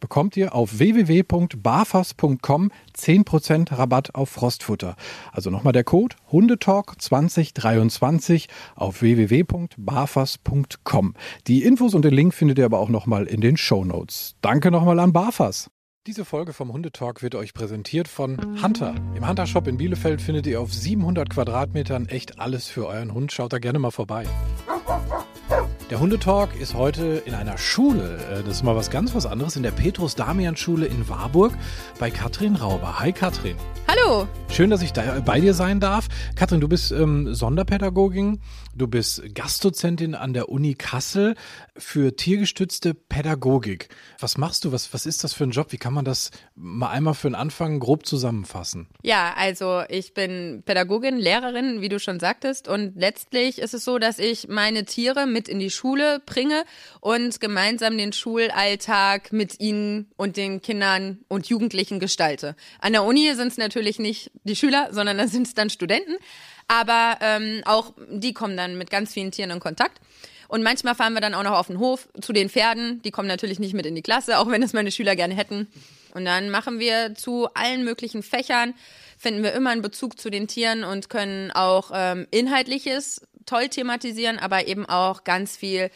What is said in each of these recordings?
bekommt ihr auf www.barfas.com 10% Rabatt auf Frostfutter. Also nochmal der Code Hundetalk 2023 auf www.barfas.com. Die Infos und den Link findet ihr aber auch nochmal in den Show Notes. Danke nochmal an Barfas. Diese Folge vom Hundetalk wird euch präsentiert von Hunter. Im Hunter Shop in Bielefeld findet ihr auf 700 Quadratmetern echt alles für euren Hund. Schaut da gerne mal vorbei. Der Hundetalk ist heute in einer Schule. Äh, das ist mal was ganz was anderes. In der Petrus-Damian-Schule in Warburg bei Katrin Rauber. Hi Katrin. Hallo. Schön, dass ich da bei dir sein darf. Katrin, du bist ähm, Sonderpädagogin, du bist Gastdozentin an der Uni Kassel für tiergestützte Pädagogik. Was machst du? Was, was ist das für ein Job? Wie kann man das mal einmal für den Anfang grob zusammenfassen? Ja, also ich bin Pädagogin, Lehrerin, wie du schon sagtest. Und letztlich ist es so, dass ich meine Tiere mit in die Schule bringe und gemeinsam den Schulalltag mit ihnen und den Kindern und Jugendlichen gestalte. An der Uni sind es natürlich nicht die Schüler, sondern da sind es dann Studenten. Aber ähm, auch die kommen dann mit ganz vielen Tieren in Kontakt. Und manchmal fahren wir dann auch noch auf den Hof zu den Pferden. Die kommen natürlich nicht mit in die Klasse, auch wenn es meine Schüler gerne hätten. Und dann machen wir zu allen möglichen Fächern, finden wir immer einen Bezug zu den Tieren und können auch ähm, Inhaltliches toll thematisieren, aber eben auch ganz viel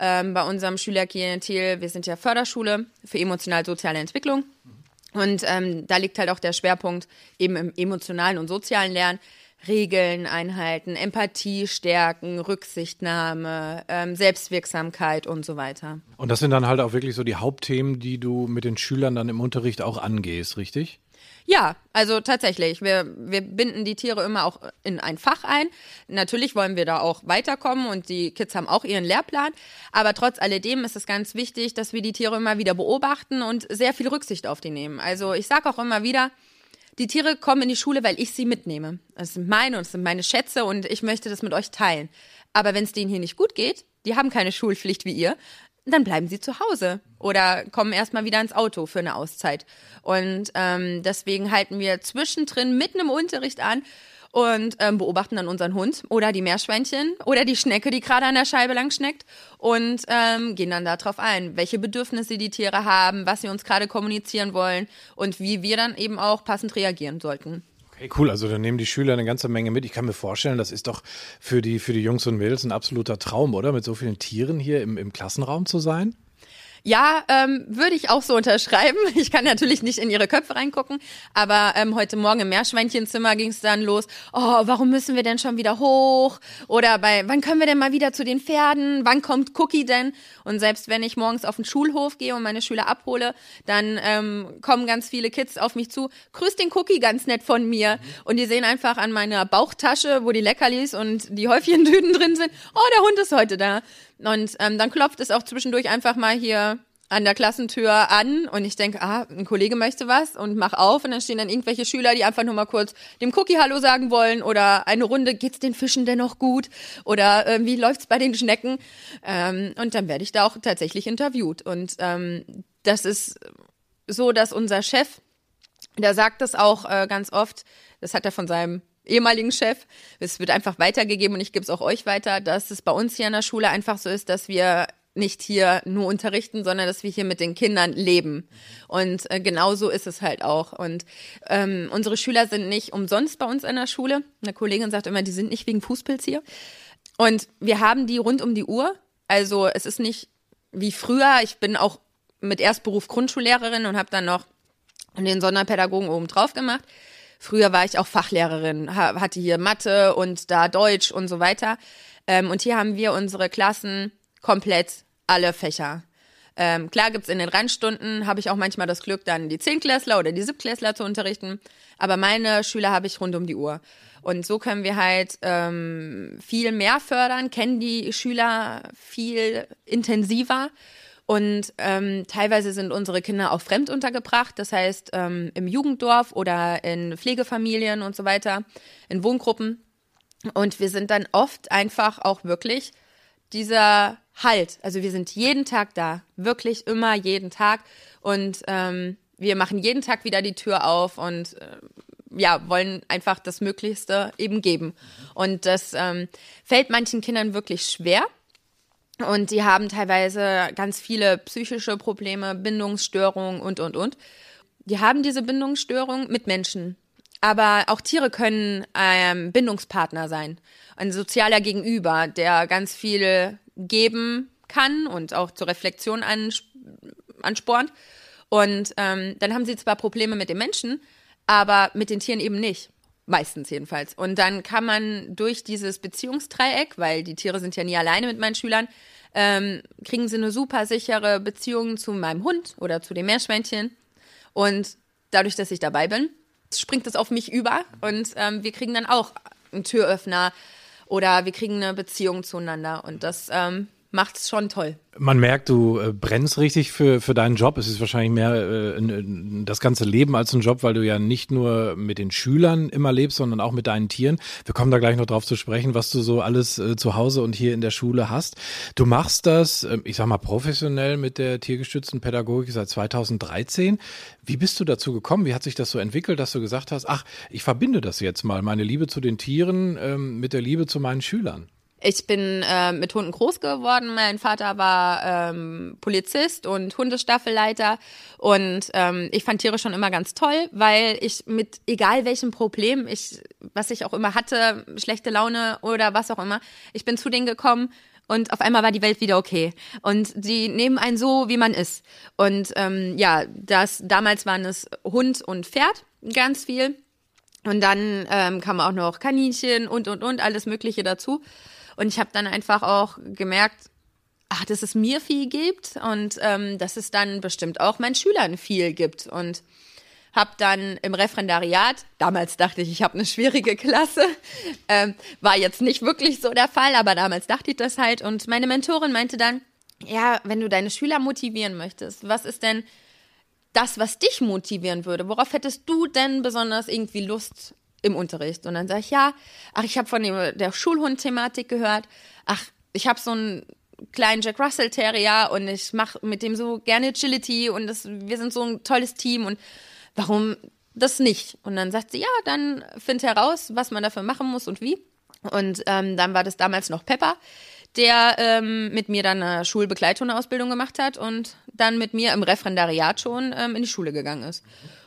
ähm, bei unserem Schülerklientel. Wir sind ja Förderschule für emotional-soziale Entwicklung. Und ähm, da liegt halt auch der Schwerpunkt eben im emotionalen und sozialen Lernen. Regeln einhalten, Empathie stärken, Rücksichtnahme, ähm, Selbstwirksamkeit und so weiter. Und das sind dann halt auch wirklich so die Hauptthemen, die du mit den Schülern dann im Unterricht auch angehst, richtig? Ja, also tatsächlich. Wir, wir binden die Tiere immer auch in ein Fach ein. Natürlich wollen wir da auch weiterkommen und die Kids haben auch ihren Lehrplan. Aber trotz alledem ist es ganz wichtig, dass wir die Tiere immer wieder beobachten und sehr viel Rücksicht auf die nehmen. Also ich sage auch immer wieder, die Tiere kommen in die Schule, weil ich sie mitnehme. Das sind meine und das sind meine Schätze und ich möchte das mit euch teilen. Aber wenn es denen hier nicht gut geht, die haben keine Schulpflicht wie ihr, dann bleiben sie zu Hause oder kommen erstmal wieder ins Auto für eine Auszeit. Und ähm, deswegen halten wir zwischendrin mitten im Unterricht an und ähm, beobachten dann unseren Hund oder die Meerschweinchen oder die Schnecke, die gerade an der Scheibe lang schneckt und ähm, gehen dann darauf ein, welche Bedürfnisse die Tiere haben, was sie uns gerade kommunizieren wollen und wie wir dann eben auch passend reagieren sollten. Okay, cool. Also da nehmen die Schüler eine ganze Menge mit. Ich kann mir vorstellen, das ist doch für die, für die Jungs und Mädels ein absoluter Traum, oder? Mit so vielen Tieren hier im, im Klassenraum zu sein? Ja, ähm, würde ich auch so unterschreiben. Ich kann natürlich nicht in ihre Köpfe reingucken, aber ähm, heute Morgen im Meerschweinchenzimmer ging es dann los. Oh, warum müssen wir denn schon wieder hoch? Oder bei, wann können wir denn mal wieder zu den Pferden? Wann kommt Cookie denn? Und selbst wenn ich morgens auf den Schulhof gehe und meine Schüler abhole, dann ähm, kommen ganz viele Kids auf mich zu. Grüß den Cookie ganz nett von mir. Und die sehen einfach an meiner Bauchtasche, wo die Leckerlis und die Häufchentüten drin sind. Oh, der Hund ist heute da. Und ähm, dann klopft es auch zwischendurch einfach mal hier an der Klassentür an und ich denke, ah, ein Kollege möchte was und mach auf. Und dann stehen dann irgendwelche Schüler, die einfach nur mal kurz dem Cookie Hallo sagen wollen oder eine Runde, geht's den Fischen denn noch gut? Oder äh, wie läuft's bei den Schnecken? Ähm, und dann werde ich da auch tatsächlich interviewt. Und ähm, das ist so, dass unser Chef, der sagt das auch äh, ganz oft, das hat er von seinem ehemaligen Chef. Es wird einfach weitergegeben und ich gebe es auch euch weiter, dass es bei uns hier an der Schule einfach so ist, dass wir nicht hier nur unterrichten, sondern dass wir hier mit den Kindern leben. Und äh, genau so ist es halt auch. Und ähm, unsere Schüler sind nicht umsonst bei uns an der Schule. Eine Kollegin sagt immer, die sind nicht wegen Fußpilz hier. Und wir haben die rund um die Uhr. Also es ist nicht wie früher. Ich bin auch mit Erstberuf Grundschullehrerin und habe dann noch den Sonderpädagogen oben drauf gemacht. Früher war ich auch Fachlehrerin, hatte hier Mathe und da Deutsch und so weiter. Ähm, und hier haben wir unsere Klassen komplett alle Fächer. Ähm, klar gibt's in den Randstunden, habe ich auch manchmal das Glück, dann die Zehnklässler oder die Siebtklässler zu unterrichten. Aber meine Schüler habe ich rund um die Uhr. Und so können wir halt ähm, viel mehr fördern, kennen die Schüler viel intensiver. Und ähm, teilweise sind unsere Kinder auch fremd untergebracht, das heißt ähm, im Jugenddorf oder in Pflegefamilien und so weiter, in Wohngruppen. Und wir sind dann oft einfach auch wirklich dieser Halt. Also wir sind jeden Tag da, wirklich immer jeden Tag. Und ähm, wir machen jeden Tag wieder die Tür auf und äh, ja, wollen einfach das Möglichste eben geben. Und das ähm, fällt manchen Kindern wirklich schwer. Und die haben teilweise ganz viele psychische Probleme, Bindungsstörungen und, und, und. Die haben diese Bindungsstörung mit Menschen. Aber auch Tiere können ähm, Bindungspartner sein. Ein sozialer Gegenüber, der ganz viel geben kann und auch zur Reflexion anspornt. Und ähm, dann haben sie zwar Probleme mit den Menschen, aber mit den Tieren eben nicht. Meistens jedenfalls. Und dann kann man durch dieses Beziehungsdreieck, weil die Tiere sind ja nie alleine mit meinen Schülern, ähm, kriegen sie eine super sichere Beziehung zu meinem Hund oder zu dem Meerschweinchen. Und dadurch, dass ich dabei bin, springt es auf mich über und ähm, wir kriegen dann auch einen Türöffner oder wir kriegen eine Beziehung zueinander. Und das ähm, macht es schon toll. Man merkt, du äh, brennst richtig für, für deinen Job. Es ist wahrscheinlich mehr äh, das ganze Leben als ein Job, weil du ja nicht nur mit den Schülern immer lebst, sondern auch mit deinen Tieren. Wir kommen da gleich noch drauf zu sprechen, was du so alles äh, zu Hause und hier in der Schule hast. Du machst das, äh, ich sag mal, professionell mit der tiergestützten Pädagogik seit 2013. Wie bist du dazu gekommen? Wie hat sich das so entwickelt, dass du gesagt hast, ach, ich verbinde das jetzt mal, meine Liebe zu den Tieren ähm, mit der Liebe zu meinen Schülern? Ich bin äh, mit Hunden groß geworden. Mein Vater war ähm, Polizist und Hundestaffelleiter. Und ähm, ich fand Tiere schon immer ganz toll, weil ich mit egal welchem Problem, ich, was ich auch immer hatte, schlechte Laune oder was auch immer, ich bin zu denen gekommen und auf einmal war die Welt wieder okay. Und die nehmen einen so, wie man ist. Und ähm, ja, das damals waren es Hund und Pferd, ganz viel. Und dann ähm, kam auch noch Kaninchen und und und alles Mögliche dazu. Und ich habe dann einfach auch gemerkt, ach, dass es mir viel gibt und ähm, dass es dann bestimmt auch meinen Schülern viel gibt. Und habe dann im Referendariat, damals dachte ich, ich habe eine schwierige Klasse, ähm, war jetzt nicht wirklich so der Fall, aber damals dachte ich das halt. Und meine Mentorin meinte dann, ja, wenn du deine Schüler motivieren möchtest, was ist denn das, was dich motivieren würde? Worauf hättest du denn besonders irgendwie Lust im Unterricht. Und dann sage ich, ja, ach, ich habe von dem, der Schulhund-Thematik gehört. Ach, ich habe so einen kleinen Jack Russell Terrier und ich mache mit dem so gerne Agility und das, wir sind so ein tolles Team und warum das nicht? Und dann sagt sie, ja, dann find heraus, was man dafür machen muss und wie. Und ähm, dann war das damals noch Pepper, der ähm, mit mir dann eine Schulbegleithundeausbildung gemacht hat und dann mit mir im Referendariat schon ähm, in die Schule gegangen ist.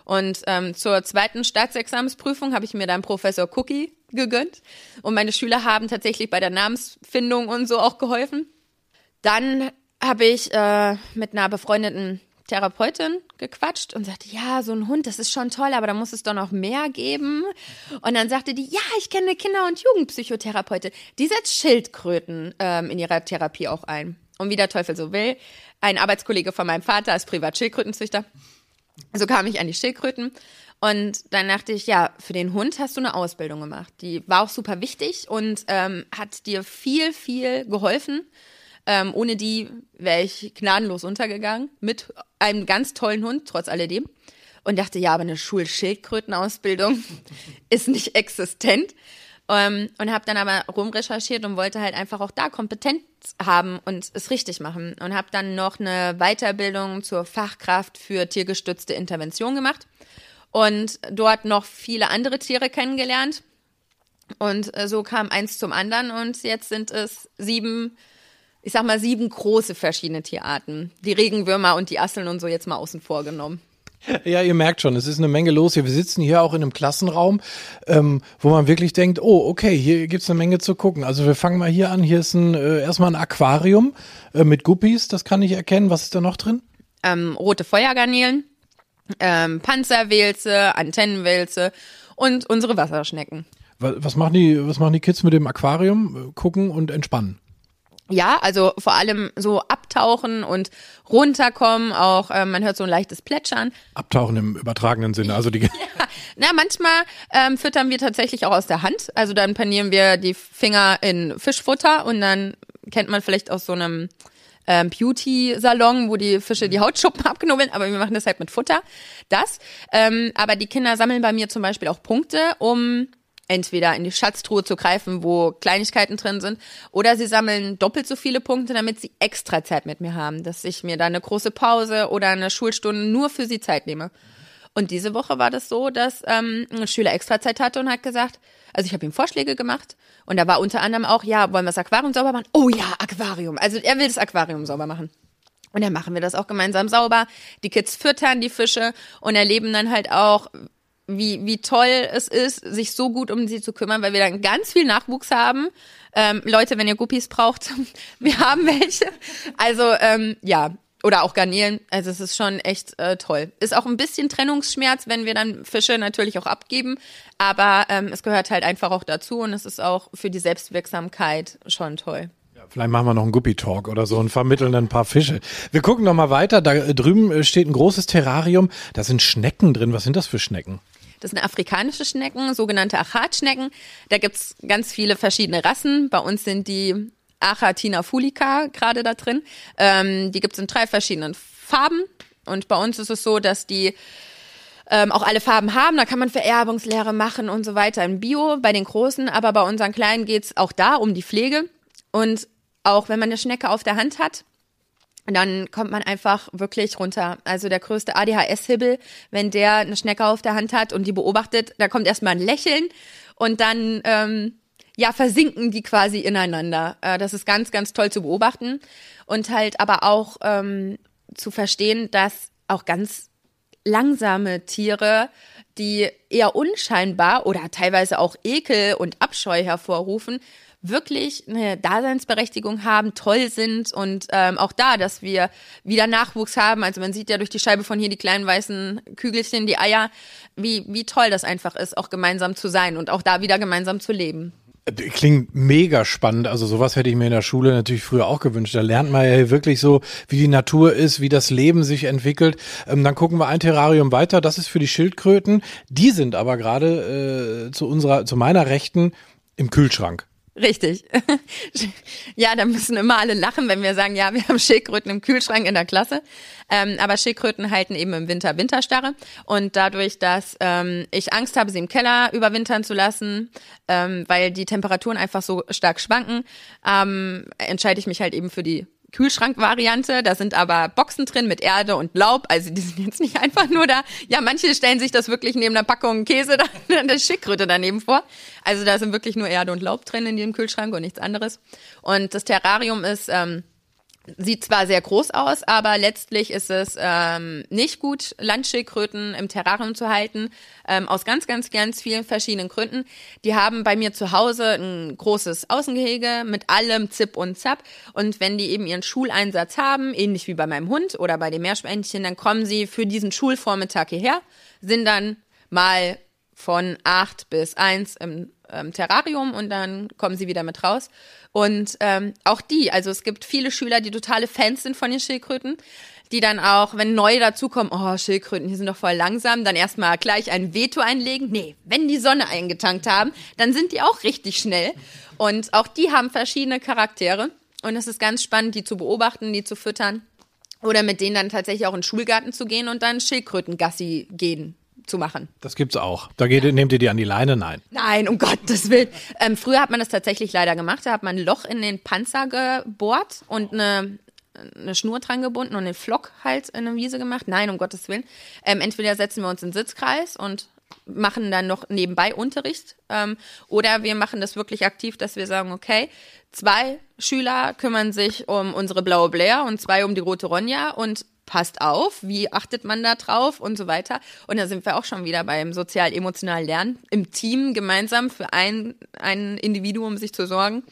Und ähm, zur zweiten Staatsexamensprüfung habe ich mir dann Professor Cookie gegönnt. Und meine Schüler haben tatsächlich bei der Namensfindung und so auch geholfen. Dann habe ich äh, mit einer befreundeten Therapeutin gequatscht und sagte, ja, so ein Hund, das ist schon toll, aber da muss es doch noch mehr geben. Und dann sagte die, ja, ich kenne eine Kinder- und Jugendpsychotherapeutin, die setzt Schildkröten ähm, in ihrer Therapie auch ein. Und wie der Teufel so will, ein Arbeitskollege von meinem Vater ist Privatschildkrötenzüchter so kam ich an die Schildkröten. Und dann dachte ich, ja, für den Hund hast du eine Ausbildung gemacht. Die war auch super wichtig und ähm, hat dir viel, viel geholfen. Ähm, ohne die wäre ich gnadenlos untergegangen mit einem ganz tollen Hund, trotz alledem. Und dachte, ja, aber eine Schulschildkrötenausbildung ist nicht existent. Ähm, und habe dann aber rumrecherchiert und wollte halt einfach auch da Kompetenz haben und es richtig machen. Und habe dann noch eine Weiterbildung zur Fachkraft für tiergestützte Intervention gemacht und dort noch viele andere Tiere kennengelernt. Und äh, so kam eins zum anderen und jetzt sind es sieben, ich sag mal sieben große verschiedene Tierarten. Die Regenwürmer und die Asseln und so jetzt mal außen vor genommen. Ja, ihr merkt schon, es ist eine Menge los hier. Wir sitzen hier auch in einem Klassenraum, ähm, wo man wirklich denkt, oh, okay, hier gibt's eine Menge zu gucken. Also wir fangen mal hier an. Hier ist ein, äh, erstmal ein Aquarium äh, mit Guppies, das kann ich erkennen. Was ist da noch drin? ähm, rote Feuergarnelen, ähm, Panzerwälze, Antennenwälze und unsere Wasserschnecken. Was machen die, was machen die Kids mit dem Aquarium? Gucken und entspannen. Ja, also vor allem so abtauchen und runterkommen, auch äh, man hört so ein leichtes Plätschern. Abtauchen im übertragenen Sinne, also die. ja. Na, manchmal ähm, füttern wir tatsächlich auch aus der Hand. Also dann panieren wir die Finger in Fischfutter und dann kennt man vielleicht aus so einem ähm, Beauty-Salon, wo die Fische die Hautschuppen abknubbeln, aber wir machen das halt mit Futter. Das. Ähm, aber die Kinder sammeln bei mir zum Beispiel auch Punkte, um entweder in die Schatztruhe zu greifen, wo Kleinigkeiten drin sind, oder sie sammeln doppelt so viele Punkte, damit sie extra Zeit mit mir haben, dass ich mir da eine große Pause oder eine Schulstunde nur für sie Zeit nehme. Und diese Woche war das so, dass ähm, ein Schüler extra Zeit hatte und hat gesagt, also ich habe ihm Vorschläge gemacht und da war unter anderem auch, ja, wollen wir das Aquarium sauber machen? Oh ja, Aquarium. Also er will das Aquarium sauber machen. Und dann machen wir das auch gemeinsam sauber. Die Kids füttern die Fische und erleben dann halt auch, wie, wie toll es ist, sich so gut um sie zu kümmern, weil wir dann ganz viel Nachwuchs haben. Ähm, Leute, wenn ihr Guppies braucht, wir haben welche. Also ähm, ja, oder auch Garnelen. Also es ist schon echt äh, toll. Ist auch ein bisschen Trennungsschmerz, wenn wir dann Fische natürlich auch abgeben. Aber ähm, es gehört halt einfach auch dazu und es ist auch für die Selbstwirksamkeit schon toll. Vielleicht machen wir noch einen Guppy-Talk oder so und vermitteln ein paar Fische. Wir gucken noch mal weiter. Da drüben steht ein großes Terrarium. Da sind Schnecken drin. Was sind das für Schnecken? Das sind afrikanische Schnecken, sogenannte Achatschnecken. Da gibt's ganz viele verschiedene Rassen. Bei uns sind die Achatina fulica gerade da drin. Ähm, die gibt's in drei verschiedenen Farben. Und bei uns ist es so, dass die ähm, auch alle Farben haben. Da kann man Vererbungslehre machen und so weiter im Bio bei den Großen. Aber bei unseren Kleinen geht's auch da um die Pflege. Und auch wenn man eine Schnecke auf der Hand hat, dann kommt man einfach wirklich runter. Also der größte ADHS-Hibbel, wenn der eine Schnecke auf der Hand hat und die beobachtet, da kommt erstmal ein Lächeln und dann ähm, ja versinken die quasi ineinander. Äh, das ist ganz, ganz toll zu beobachten und halt aber auch ähm, zu verstehen, dass auch ganz langsame Tiere, die eher unscheinbar oder teilweise auch Ekel und Abscheu hervorrufen, wirklich eine Daseinsberechtigung haben, toll sind und ähm, auch da, dass wir wieder Nachwuchs haben. Also man sieht ja durch die Scheibe von hier die kleinen weißen Kügelchen, die Eier, wie, wie toll das einfach ist, auch gemeinsam zu sein und auch da wieder gemeinsam zu leben. Klingt mega spannend. Also sowas hätte ich mir in der Schule natürlich früher auch gewünscht. Da lernt man ja wirklich so, wie die Natur ist, wie das Leben sich entwickelt. Ähm, dann gucken wir ein Terrarium weiter. Das ist für die Schildkröten. Die sind aber gerade äh, zu unserer, zu meiner Rechten im Kühlschrank. Richtig. ja, da müssen immer alle lachen, wenn wir sagen, ja, wir haben Schildkröten im Kühlschrank in der Klasse. Ähm, aber Schildkröten halten eben im Winter Winterstarre. Und dadurch, dass ähm, ich Angst habe, sie im Keller überwintern zu lassen, ähm, weil die Temperaturen einfach so stark schwanken, ähm, entscheide ich mich halt eben für die Kühlschrankvariante. Da sind aber Boxen drin mit Erde und Laub. Also die sind jetzt nicht einfach nur da. Ja, manche stellen sich das wirklich neben einer Packung Käse, dann der Schickröte daneben vor. Also da sind wirklich nur Erde und Laub drin in dem Kühlschrank und nichts anderes. Und das Terrarium ist ähm, sieht zwar sehr groß aus, aber letztlich ist es ähm, nicht gut, Landschildkröten im Terrarium zu halten, ähm, aus ganz, ganz, ganz vielen verschiedenen Gründen. Die haben bei mir zu Hause ein großes Außengehege mit allem Zip und Zap und wenn die eben ihren Schuleinsatz haben, ähnlich wie bei meinem Hund oder bei den Meerschweinchen, dann kommen sie für diesen Schulvormittag hierher, sind dann mal von acht bis eins im ähm, Terrarium und dann kommen sie wieder mit raus. Und ähm, auch die, also es gibt viele Schüler, die totale Fans sind von den Schildkröten, die dann auch, wenn neue dazukommen, oh, Schildkröten, die sind doch voll langsam, dann erstmal gleich ein Veto einlegen. Nee, wenn die Sonne eingetankt haben, dann sind die auch richtig schnell. Und auch die haben verschiedene Charaktere. Und es ist ganz spannend, die zu beobachten, die zu füttern. Oder mit denen dann tatsächlich auch in den Schulgarten zu gehen und dann Schildkrötengassi gehen zu machen. Das gibt's auch. Da geht, nehmt ihr die an die Leine? Nein. Nein, um Gottes Willen. Ähm, früher hat man das tatsächlich leider gemacht. Da hat man ein Loch in den Panzer gebohrt und eine, eine Schnur dran gebunden und den Flock halt in eine Wiese gemacht. Nein, um Gottes Willen. Ähm, entweder setzen wir uns in den Sitzkreis und machen dann noch nebenbei Unterricht ähm, oder wir machen das wirklich aktiv, dass wir sagen, okay, zwei Schüler kümmern sich um unsere blaue Blair und zwei um die rote Ronja und passt auf, wie achtet man da drauf und so weiter. Und da sind wir auch schon wieder beim sozial-emotionalen Lernen. Im Team gemeinsam für ein, ein Individuum sich zu sorgen,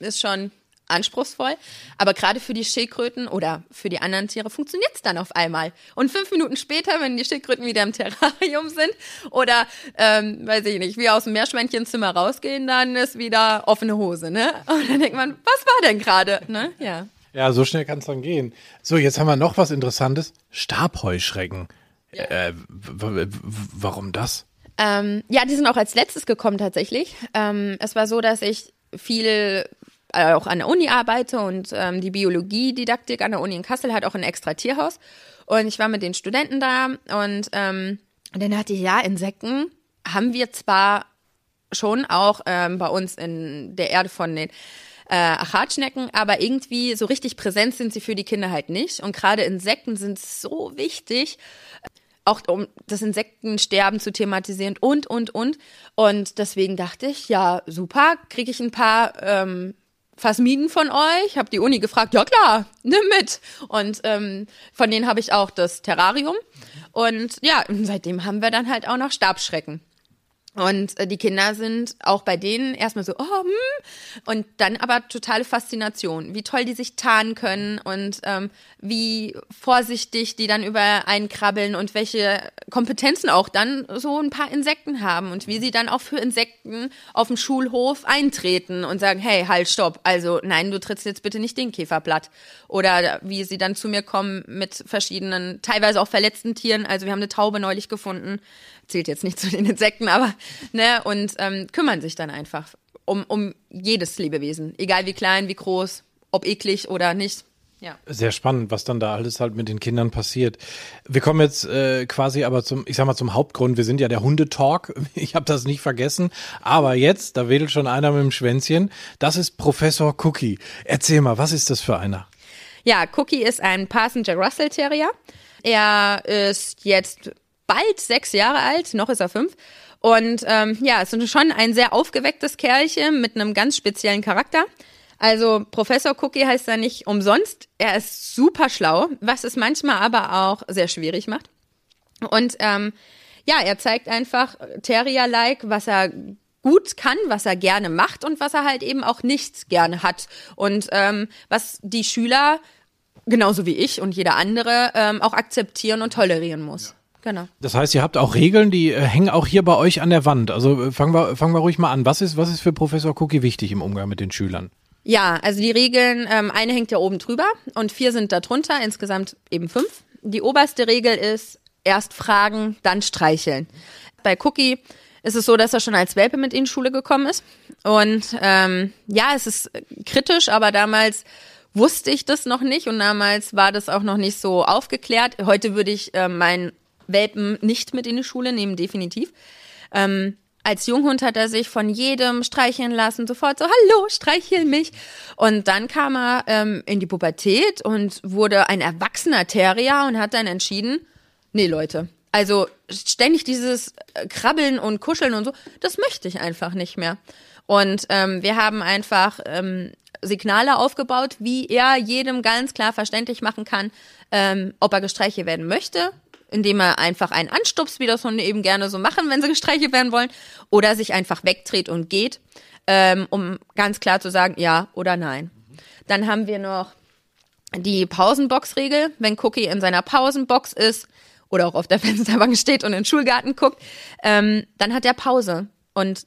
ist schon anspruchsvoll. Aber gerade für die Schildkröten oder für die anderen Tiere funktioniert es dann auf einmal. Und fünf Minuten später, wenn die Schildkröten wieder im Terrarium sind oder, ähm, weiß ich nicht, wie aus dem Meerschweinchenzimmer rausgehen, dann ist wieder offene Hose, ne? Und dann denkt man, was war denn gerade, ne? Ja. Ja, so schnell kann es dann gehen. So, jetzt haben wir noch was Interessantes. Stabheuschrecken. Ja. Äh, warum das? Ähm, ja, die sind auch als letztes gekommen tatsächlich. Ähm, es war so, dass ich viel äh, auch an der Uni arbeite und ähm, die Biologiedidaktik an der Uni in Kassel hat auch ein extra Tierhaus. Und ich war mit den Studenten da und ähm, dann hatte ich, ja, Insekten haben wir zwar schon auch ähm, bei uns in der Erde von den äh, Achatschnecken, aber irgendwie so richtig präsent sind sie für die Kinder halt nicht. Und gerade Insekten sind so wichtig, auch um das Insektensterben zu thematisieren und, und, und. Und deswegen dachte ich, ja, super, kriege ich ein paar ähm, Phasmiden von euch? Hab die Uni gefragt, ja klar, nimm mit. Und ähm, von denen habe ich auch das Terrarium. Und ja, seitdem haben wir dann halt auch noch Stabschrecken. Und äh, die Kinder sind auch bei denen erstmal so, oh, hm. und dann aber totale Faszination, wie toll die sich tarnen können und ähm, wie vorsichtig die dann über einen krabbeln und welche Kompetenzen auch dann so ein paar Insekten haben und wie sie dann auch für Insekten auf dem Schulhof eintreten und sagen, hey, halt, stopp, also nein, du trittst jetzt bitte nicht den Käfer platt. Oder wie sie dann zu mir kommen mit verschiedenen, teilweise auch verletzten Tieren. Also wir haben eine Taube neulich gefunden, zählt jetzt nicht zu den Insekten, aber ne, und ähm, kümmern sich dann einfach um, um jedes Lebewesen, egal wie klein, wie groß, ob eklig oder nicht. Ja. Sehr spannend, was dann da alles halt mit den Kindern passiert. Wir kommen jetzt äh, quasi aber zum, ich sag mal, zum Hauptgrund. Wir sind ja der Hundetalk. Ich habe das nicht vergessen. Aber jetzt, da wedelt schon einer mit dem Schwänzchen. Das ist Professor Cookie. Erzähl mal, was ist das für einer? Ja, Cookie ist ein Passenger Russell Terrier. Er ist jetzt bald sechs Jahre alt, noch ist er fünf. Und ähm, ja, ist schon ein sehr aufgewecktes Kerlchen mit einem ganz speziellen Charakter. Also Professor Cookie heißt er nicht umsonst. Er ist super schlau, was es manchmal aber auch sehr schwierig macht. Und ähm, ja, er zeigt einfach Terrier-like, was er gut kann, was er gerne macht und was er halt eben auch nicht gerne hat. Und ähm, was die Schüler, genauso wie ich und jeder andere, ähm, auch akzeptieren und tolerieren muss. Ja. Genau. Das heißt, ihr habt auch Regeln, die äh, hängen auch hier bei euch an der Wand. Also äh, fangen wir, fangen wir ruhig mal an. Was ist, was ist für Professor Cookie wichtig im Umgang mit den Schülern? Ja, also die Regeln, ähm, eine hängt ja oben drüber und vier sind da drunter, insgesamt eben fünf. Die oberste Regel ist erst fragen, dann streicheln. Bei Cookie ist es so, dass er schon als Welpe mit in die Schule gekommen ist. Und ähm, ja, es ist kritisch, aber damals wusste ich das noch nicht und damals war das auch noch nicht so aufgeklärt. Heute würde ich äh, meinen Welpen nicht mit in die Schule nehmen, definitiv. Ähm, als Junghund hat er sich von jedem streicheln lassen, sofort so, hallo, streichel mich. Und dann kam er ähm, in die Pubertät und wurde ein erwachsener Terrier und hat dann entschieden, nee Leute, also ständig dieses äh, Krabbeln und Kuscheln und so, das möchte ich einfach nicht mehr. Und ähm, wir haben einfach ähm, Signale aufgebaut, wie er jedem ganz klar verständlich machen kann, ähm, ob er gestreichelt werden möchte indem er einfach einen anstupst, wie das Hunde eben gerne so machen, wenn sie gestreichelt werden wollen, oder sich einfach wegdreht und geht, ähm, um ganz klar zu sagen, ja oder nein. Dann haben wir noch die Pausenbox-Regel. Wenn Cookie in seiner Pausenbox ist oder auch auf der Fensterbank steht und in den Schulgarten guckt, ähm, dann hat er Pause. Und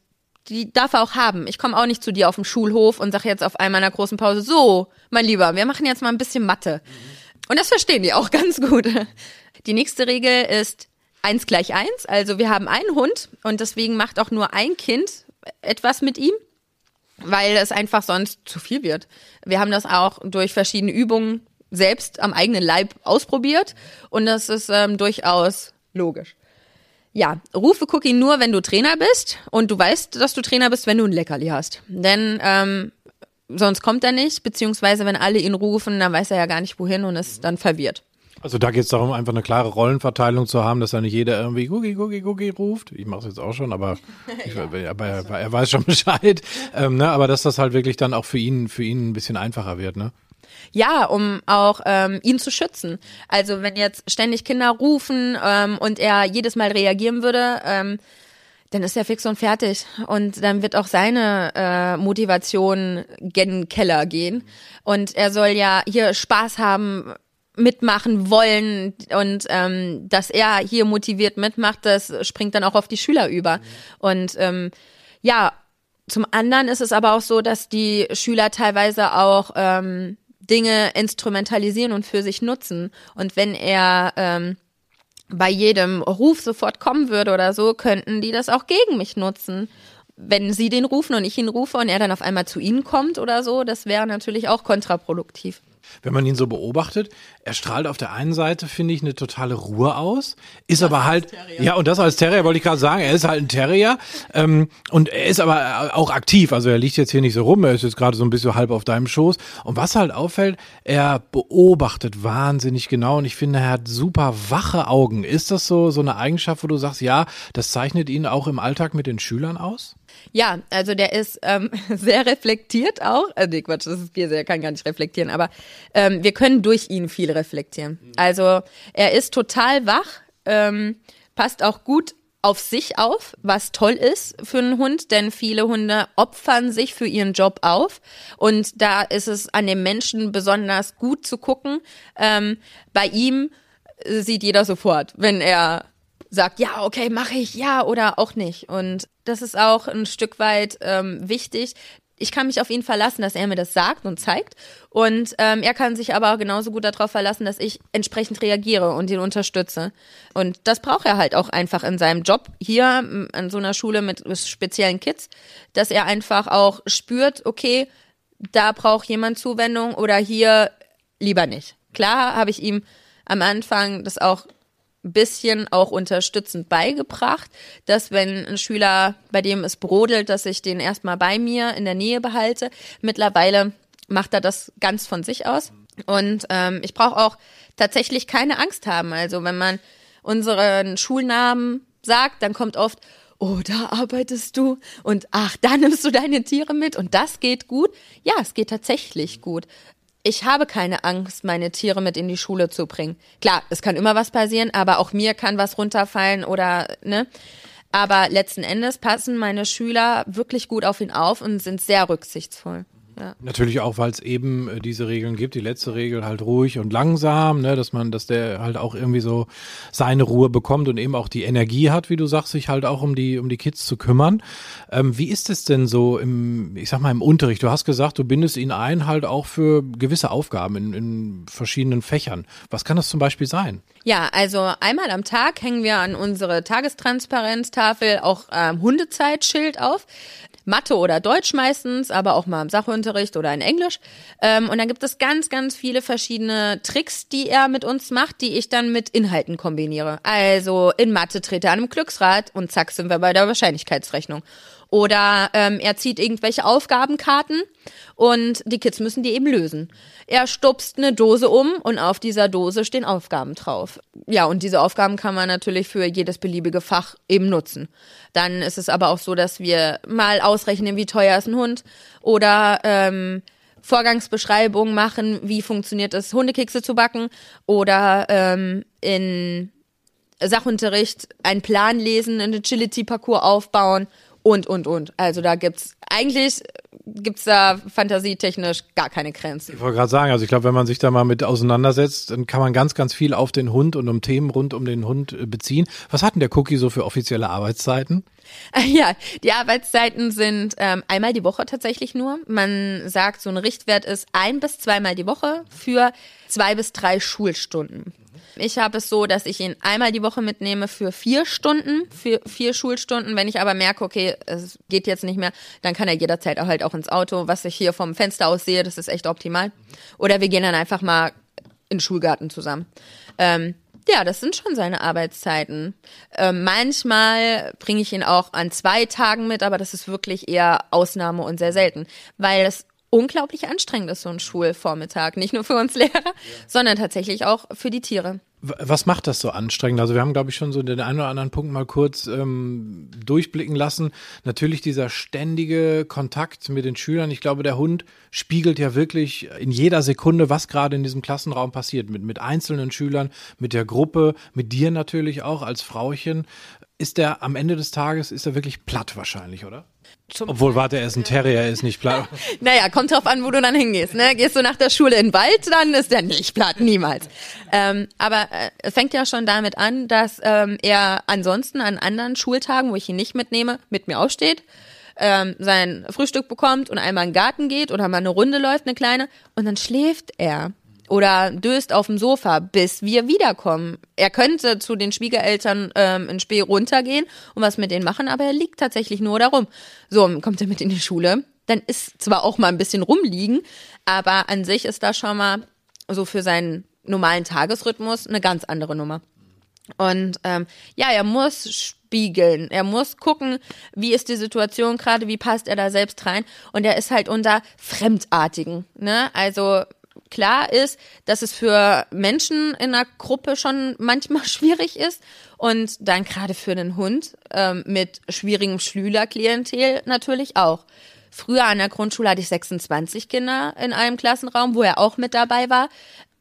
die darf er auch haben. Ich komme auch nicht zu dir auf dem Schulhof und sage jetzt auf einmal in einer großen Pause, so, mein Lieber, wir machen jetzt mal ein bisschen Mathe. Und das verstehen die auch ganz gut. Die nächste Regel ist eins gleich eins. Also wir haben einen Hund und deswegen macht auch nur ein Kind etwas mit ihm, weil es einfach sonst zu viel wird. Wir haben das auch durch verschiedene Übungen selbst am eigenen Leib ausprobiert und das ist ähm, durchaus logisch. Ja, rufe Cookie nur, wenn du Trainer bist und du weißt, dass du Trainer bist, wenn du ein Leckerli hast. Denn ähm, sonst kommt er nicht, beziehungsweise wenn alle ihn rufen, dann weiß er ja gar nicht wohin und ist dann verwirrt. Also da geht es darum, einfach eine klare Rollenverteilung zu haben, dass da nicht jeder irgendwie Gugi, Gugi, Gugi ruft. Ich mache es jetzt auch schon, aber, ich, ja. aber er, er, weiß schon Bescheid. Ähm, ne? Aber dass das halt wirklich dann auch für ihn, für ihn ein bisschen einfacher wird, ne? Ja, um auch ähm, ihn zu schützen. Also wenn jetzt ständig Kinder rufen ähm, und er jedes Mal reagieren würde, ähm, dann ist er fix und fertig. Und dann wird auch seine äh, Motivation gen Keller gehen. Und er soll ja hier Spaß haben, mitmachen wollen und ähm, dass er hier motiviert mitmacht, das springt dann auch auf die Schüler über. Und ähm, ja, zum anderen ist es aber auch so, dass die Schüler teilweise auch ähm, Dinge instrumentalisieren und für sich nutzen. Und wenn er ähm, bei jedem Ruf sofort kommen würde oder so, könnten die das auch gegen mich nutzen. Wenn sie den rufen und ich ihn rufe und er dann auf einmal zu ihnen kommt oder so, das wäre natürlich auch kontraproduktiv wenn man ihn so beobachtet, er strahlt auf der einen Seite, finde ich, eine totale Ruhe aus, ist das aber halt, ja, und das als Terrier wollte ich gerade sagen, er ist halt ein Terrier ähm, und er ist aber auch aktiv, also er liegt jetzt hier nicht so rum, er ist jetzt gerade so ein bisschen halb auf deinem Schoß und was halt auffällt, er beobachtet wahnsinnig genau und ich finde, er hat super wache Augen. Ist das so, so eine Eigenschaft, wo du sagst, ja, das zeichnet ihn auch im Alltag mit den Schülern aus? Ja, also der ist ähm, sehr reflektiert auch. Äh, nee, Quatsch, das ist Käse, er kann gar nicht reflektieren, aber ähm, wir können durch ihn viel reflektieren. Also er ist total wach, ähm, passt auch gut auf sich auf, was toll ist für einen Hund, denn viele Hunde opfern sich für ihren Job auf. Und da ist es an dem Menschen besonders gut zu gucken. Ähm, bei ihm sieht jeder sofort, wenn er sagt, ja, okay, mache ich, ja oder auch nicht. Und das ist auch ein Stück weit ähm, wichtig. Ich kann mich auf ihn verlassen, dass er mir das sagt und zeigt. Und ähm, er kann sich aber auch genauso gut darauf verlassen, dass ich entsprechend reagiere und ihn unterstütze. Und das braucht er halt auch einfach in seinem Job hier an so einer Schule mit speziellen Kids, dass er einfach auch spürt, okay, da braucht jemand Zuwendung oder hier lieber nicht. Klar habe ich ihm am Anfang das auch bisschen auch unterstützend beigebracht, dass wenn ein Schüler, bei dem es brodelt, dass ich den erstmal bei mir in der Nähe behalte. Mittlerweile macht er das ganz von sich aus. Und ähm, ich brauche auch tatsächlich keine Angst haben. Also wenn man unseren Schulnamen sagt, dann kommt oft, oh, da arbeitest du und ach, da nimmst du deine Tiere mit und das geht gut. Ja, es geht tatsächlich gut ich habe keine Angst, meine Tiere mit in die Schule zu bringen. Klar, es kann immer was passieren, aber auch mir kann was runterfallen oder, ne? Aber letzten Endes passen meine Schüler wirklich gut auf ihn auf und sind sehr rücksichtsvoll. Ja. Natürlich auch, weil es eben äh, diese Regeln gibt. Die letzte Regel halt ruhig und langsam, ne, dass man, dass der halt auch irgendwie so seine Ruhe bekommt und eben auch die Energie hat, wie du sagst, sich halt auch um die um die Kids zu kümmern. Ähm, wie ist es denn so im, ich sag mal im Unterricht? Du hast gesagt, du bindest ihn ein halt auch für gewisse Aufgaben in, in verschiedenen Fächern. Was kann das zum Beispiel sein? Ja, also einmal am Tag hängen wir an unsere Tagestransparenztafel auch ähm, Hundezeitschild auf. Mathe oder Deutsch meistens, aber auch mal im Sachunterricht oder in Englisch. Ähm, und dann gibt es ganz, ganz viele verschiedene Tricks, die er mit uns macht, die ich dann mit Inhalten kombiniere. Also in Mathe dreht er an einem Glücksrad und zack sind wir bei der Wahrscheinlichkeitsrechnung. Oder ähm, er zieht irgendwelche Aufgabenkarten und die Kids müssen die eben lösen. Er stupst eine Dose um und auf dieser Dose stehen Aufgaben drauf. Ja, und diese Aufgaben kann man natürlich für jedes beliebige Fach eben nutzen. Dann ist es aber auch so, dass wir mal ausrechnen, wie teuer ist ein Hund oder ähm, Vorgangsbeschreibungen machen, wie funktioniert es, Hundekekse zu backen oder ähm, in Sachunterricht einen Plan lesen, einen Agility-Parcours aufbauen und, und, und. Also da gibt's eigentlich gibt's da fantasietechnisch gar keine Grenzen. Ich wollte gerade sagen, also ich glaube, wenn man sich da mal mit auseinandersetzt, dann kann man ganz, ganz viel auf den Hund und um Themen rund um den Hund äh, beziehen. Was hat denn der Cookie so für offizielle Arbeitszeiten? Ja, die Arbeitszeiten sind ähm, einmal die Woche tatsächlich nur. Man sagt, so ein Richtwert ist ein bis zweimal die Woche für zwei bis drei Schulstunden. Ich habe es so, dass ich ihn einmal die Woche mitnehme für vier Stunden, für vier Schulstunden. Wenn ich aber merke, okay, es geht jetzt nicht mehr, dann kann er jederzeit auch halt auch ins Auto. Was ich hier vom Fenster aus sehe, das ist echt optimal. Oder wir gehen dann einfach mal in den Schulgarten zusammen. Ähm, ja, das sind schon seine Arbeitszeiten. Ähm, manchmal bringe ich ihn auch an zwei Tagen mit, aber das ist wirklich eher Ausnahme und sehr selten, weil es unglaublich anstrengend ist, so ein Schulvormittag. Nicht nur für uns Lehrer, ja. sondern tatsächlich auch für die Tiere. Was macht das so anstrengend? Also wir haben, glaube ich, schon so den einen oder anderen Punkt mal kurz ähm, durchblicken lassen. Natürlich dieser ständige Kontakt mit den Schülern. Ich glaube, der Hund spiegelt ja wirklich in jeder Sekunde, was gerade in diesem Klassenraum passiert. Mit, mit einzelnen Schülern, mit der Gruppe, mit dir natürlich auch als Frauchen. Ist der am Ende des Tages, ist er wirklich platt wahrscheinlich, oder? Zum Obwohl, warte, er ist ein Terrier, er ist nicht platt. naja, kommt drauf an, wo du dann hingehst. Ne? Gehst du nach der Schule in den Wald, dann ist er nicht platt, niemals. Ähm, aber äh, es fängt ja schon damit an, dass ähm, er ansonsten an anderen Schultagen, wo ich ihn nicht mitnehme, mit mir aufsteht, ähm, sein Frühstück bekommt und einmal in den Garten geht oder mal eine Runde läuft, eine kleine, und dann schläft er oder döst auf dem Sofa, bis wir wiederkommen. Er könnte zu den Schwiegereltern ähm, in Spee runtergehen und was mit denen machen, aber er liegt tatsächlich nur darum. So, kommt er mit in die Schule, dann ist zwar auch mal ein bisschen rumliegen, aber an sich ist das schon mal so für seinen normalen Tagesrhythmus eine ganz andere Nummer. Und ähm, ja, er muss spiegeln. Er muss gucken, wie ist die Situation gerade, wie passt er da selbst rein. Und er ist halt unter Fremdartigen. Ne? Also klar ist, dass es für Menschen in einer Gruppe schon manchmal schwierig ist und dann gerade für einen Hund ähm, mit schwierigem Schülerklientel natürlich auch. Früher an der Grundschule hatte ich 26 Kinder in einem Klassenraum, wo er auch mit dabei war.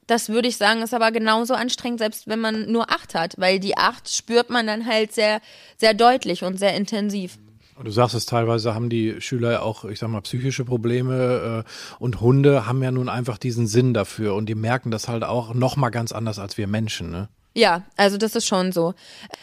Das würde ich sagen, ist aber genauso anstrengend, selbst wenn man nur acht hat, weil die acht spürt man dann halt sehr, sehr deutlich und sehr intensiv. Du sagst es teilweise haben die Schüler auch, ich sag mal, psychische Probleme äh, und Hunde haben ja nun einfach diesen Sinn dafür und die merken das halt auch noch mal ganz anders als wir Menschen, ne? Ja, also das ist schon so.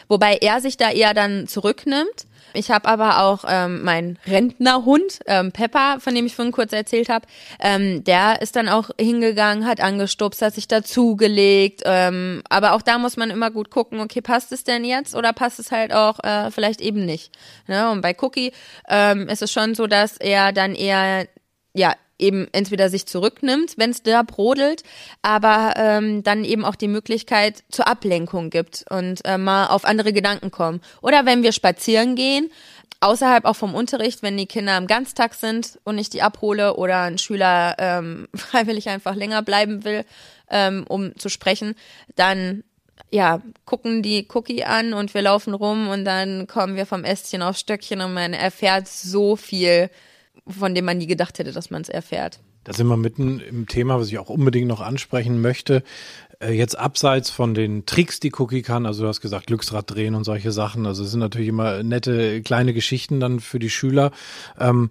Wobei er sich da eher dann zurücknimmt ich habe aber auch ähm, meinen Rentnerhund, ähm, Pepper, von dem ich vorhin kurz erzählt habe, ähm, der ist dann auch hingegangen, hat angestupst, hat sich dazugelegt. Ähm, aber auch da muss man immer gut gucken, okay, passt es denn jetzt oder passt es halt auch äh, vielleicht eben nicht. Ne? Und bei Cookie ähm, ist es schon so, dass er dann eher ja eben entweder sich zurücknimmt, wenn es da brodelt, aber ähm, dann eben auch die Möglichkeit zur Ablenkung gibt und äh, mal auf andere Gedanken kommen. Oder wenn wir spazieren gehen, außerhalb auch vom Unterricht, wenn die Kinder am Ganztag sind und ich die abhole oder ein Schüler ähm, freiwillig einfach länger bleiben will, ähm, um zu sprechen, dann ja, gucken die Cookie an und wir laufen rum und dann kommen wir vom Ästchen auf Stöckchen und man erfährt so viel von dem man nie gedacht hätte, dass man es erfährt. Da sind wir mitten im Thema, was ich auch unbedingt noch ansprechen möchte. Äh, jetzt abseits von den Tricks, die Cookie kann, also du hast gesagt, Glücksrad drehen und solche Sachen, also es sind natürlich immer nette kleine Geschichten dann für die Schüler. Ähm,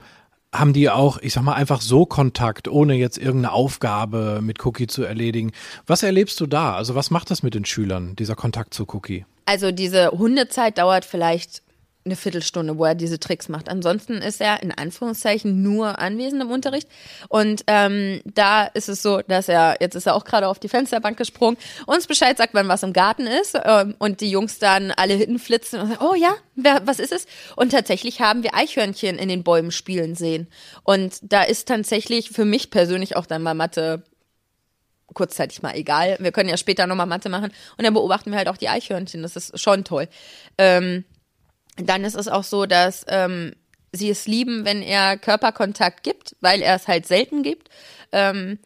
haben die auch, ich sag mal, einfach so Kontakt, ohne jetzt irgendeine Aufgabe mit Cookie zu erledigen. Was erlebst du da? Also was macht das mit den Schülern, dieser Kontakt zu Cookie? Also diese Hundezeit dauert vielleicht eine Viertelstunde, wo er diese Tricks macht. Ansonsten ist er in Anführungszeichen nur anwesend im Unterricht. Und ähm, da ist es so, dass er, jetzt ist er auch gerade auf die Fensterbank gesprungen, uns Bescheid sagt, wann was im Garten ist. Ähm, und die Jungs dann alle hinflitzen und sagen, oh ja, wer, was ist es? Und tatsächlich haben wir Eichhörnchen in den Bäumen spielen sehen. Und da ist tatsächlich für mich persönlich auch dann mal Mathe kurzzeitig mal egal. Wir können ja später nochmal Mathe machen. Und dann beobachten wir halt auch die Eichhörnchen. Das ist schon toll. Ähm, dann ist es auch so, dass ähm, sie es lieben, wenn er Körperkontakt gibt, weil er es halt selten gibt. Ähm,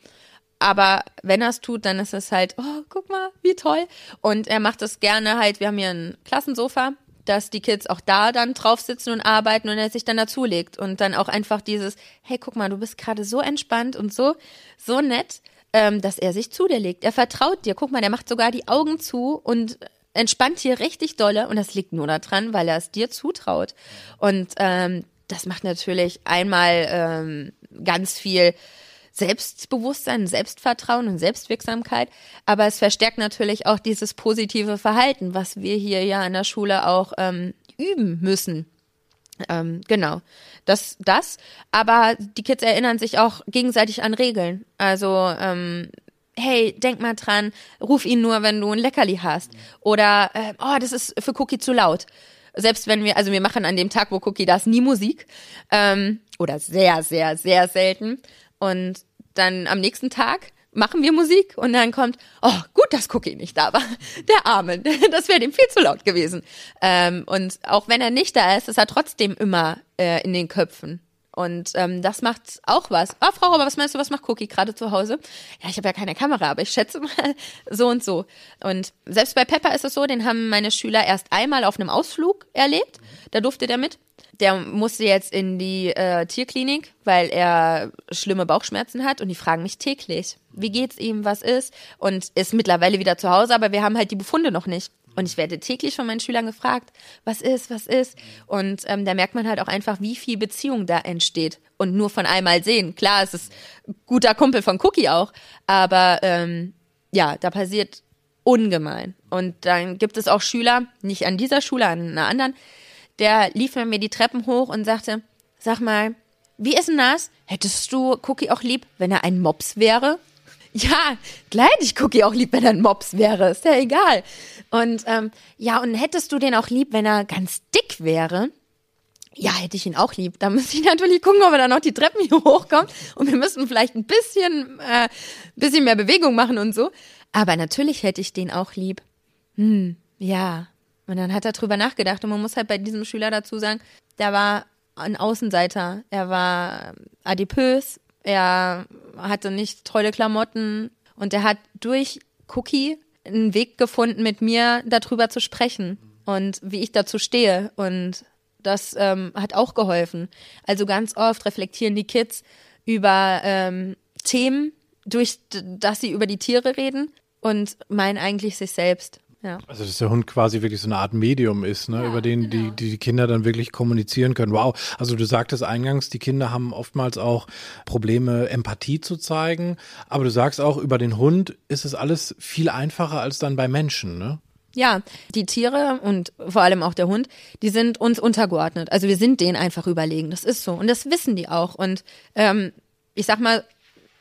aber wenn er es tut, dann ist es halt, oh, guck mal, wie toll. Und er macht es gerne halt, wir haben hier ein Klassensofa, dass die Kids auch da dann drauf sitzen und arbeiten und er sich dann dazulegt. Und dann auch einfach dieses, hey, guck mal, du bist gerade so entspannt und so, so nett, ähm, dass er sich zu dir legt. Er vertraut dir. Guck mal, der macht sogar die Augen zu und entspannt hier richtig dolle und das liegt nur daran, weil er es dir zutraut. Und ähm, das macht natürlich einmal ähm, ganz viel Selbstbewusstsein, Selbstvertrauen und Selbstwirksamkeit, aber es verstärkt natürlich auch dieses positive Verhalten, was wir hier ja in der Schule auch ähm, üben müssen. Ähm, genau, das, das. Aber die Kids erinnern sich auch gegenseitig an Regeln. Also ähm, hey, denk mal dran, ruf ihn nur, wenn du ein Leckerli hast. Oder, äh, oh, das ist für Cookie zu laut. Selbst wenn wir, also wir machen an dem Tag, wo Cookie da ist, nie Musik. Ähm, oder sehr, sehr, sehr selten. Und dann am nächsten Tag machen wir Musik und dann kommt, oh, gut, dass Cookie nicht da war. Der Arme, das wäre dem viel zu laut gewesen. Ähm, und auch wenn er nicht da ist, ist er trotzdem immer äh, in den Köpfen. Und ähm, das macht auch was. Ah, Frau aber was meinst du, was macht Cookie gerade zu Hause? Ja, ich habe ja keine Kamera, aber ich schätze mal so und so. Und selbst bei Pepper ist es so, den haben meine Schüler erst einmal auf einem Ausflug erlebt. Da durfte der mit. Der musste jetzt in die äh, Tierklinik, weil er schlimme Bauchschmerzen hat und die fragen mich täglich, wie geht's ihm, was ist und ist mittlerweile wieder zu Hause, aber wir haben halt die Befunde noch nicht. Und ich werde täglich von meinen Schülern gefragt, was ist, was ist. Und ähm, da merkt man halt auch einfach, wie viel Beziehung da entsteht. Und nur von einmal sehen. Klar, es ist guter Kumpel von Cookie auch, aber ähm, ja, da passiert ungemein. Und dann gibt es auch Schüler, nicht an dieser Schule, an einer anderen, der lief mit mir die Treppen hoch und sagte, sag mal, wie ist denn das? Hättest du Cookie auch lieb, wenn er ein Mops wäre? Ja, gleich ich Cookie auch lieb, wenn er ein Mops wäre. Ist ja egal. Und ähm, ja, und hättest du den auch lieb, wenn er ganz dick wäre? Ja, hätte ich ihn auch lieb. Da müsste ich natürlich gucken, ob er dann noch die Treppen hier hochkommt. Und wir müssen vielleicht ein bisschen, äh, bisschen mehr Bewegung machen und so. Aber natürlich hätte ich den auch lieb. Hm, ja. Und dann hat er drüber nachgedacht. Und man muss halt bei diesem Schüler dazu sagen, der war ein Außenseiter. Er war adipös. Er hatte nicht tolle Klamotten. Und er hat durch Cookie einen Weg gefunden, mit mir darüber zu sprechen und wie ich dazu stehe. Und das ähm, hat auch geholfen. Also ganz oft reflektieren die Kids über ähm, Themen, durch dass sie über die Tiere reden und meinen eigentlich sich selbst. Ja. Also dass der Hund quasi wirklich so eine Art Medium ist, ne, ja, über den genau. die, die Kinder dann wirklich kommunizieren können. Wow. Also du sagtest eingangs, die Kinder haben oftmals auch Probleme, Empathie zu zeigen. Aber du sagst auch, über den Hund ist es alles viel einfacher als dann bei Menschen, ne? Ja, die Tiere und vor allem auch der Hund, die sind uns untergeordnet. Also wir sind denen einfach überlegen. Das ist so. Und das wissen die auch. Und ähm, ich sag mal,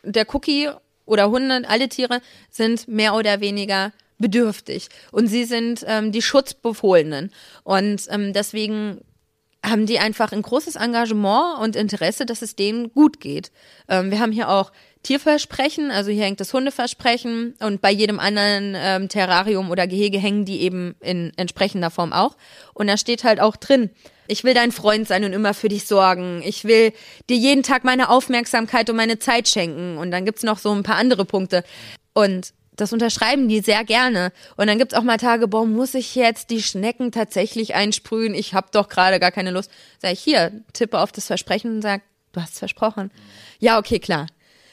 der Cookie oder Hunde, alle Tiere sind mehr oder weniger bedürftig und sie sind ähm, die Schutzbefohlenen. Und ähm, deswegen haben die einfach ein großes Engagement und Interesse, dass es denen gut geht. Ähm, wir haben hier auch Tierversprechen, also hier hängt das Hundeversprechen und bei jedem anderen ähm, Terrarium oder Gehege hängen die eben in entsprechender Form auch. Und da steht halt auch drin, ich will dein Freund sein und immer für dich sorgen. Ich will dir jeden Tag meine Aufmerksamkeit und meine Zeit schenken. Und dann gibt's noch so ein paar andere Punkte. Und das unterschreiben die sehr gerne. Und dann gibt's auch mal Tage, boah, muss ich jetzt die Schnecken tatsächlich einsprühen? Ich habe doch gerade gar keine Lust. Sag ich, hier, tippe auf das Versprechen und sag, du hast versprochen. Ja, okay, klar.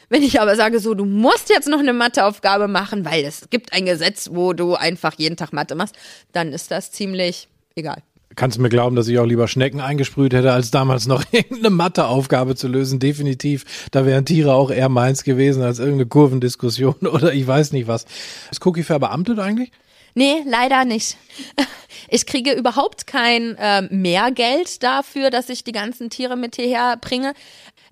Wenn ich aber sage, so, du musst jetzt noch eine Matheaufgabe machen, weil es gibt ein Gesetz, wo du einfach jeden Tag Mathe machst, dann ist das ziemlich egal kannst du mir glauben, dass ich auch lieber Schnecken eingesprüht hätte, als damals noch irgendeine Matheaufgabe zu lösen. Definitiv. Da wären Tiere auch eher meins gewesen als irgendeine Kurvendiskussion oder ich weiß nicht was. Ist Cookie verbeamtet eigentlich? Nee, leider nicht. Ich kriege überhaupt kein äh, Mehrgeld dafür, dass ich die ganzen Tiere mit hierher bringe.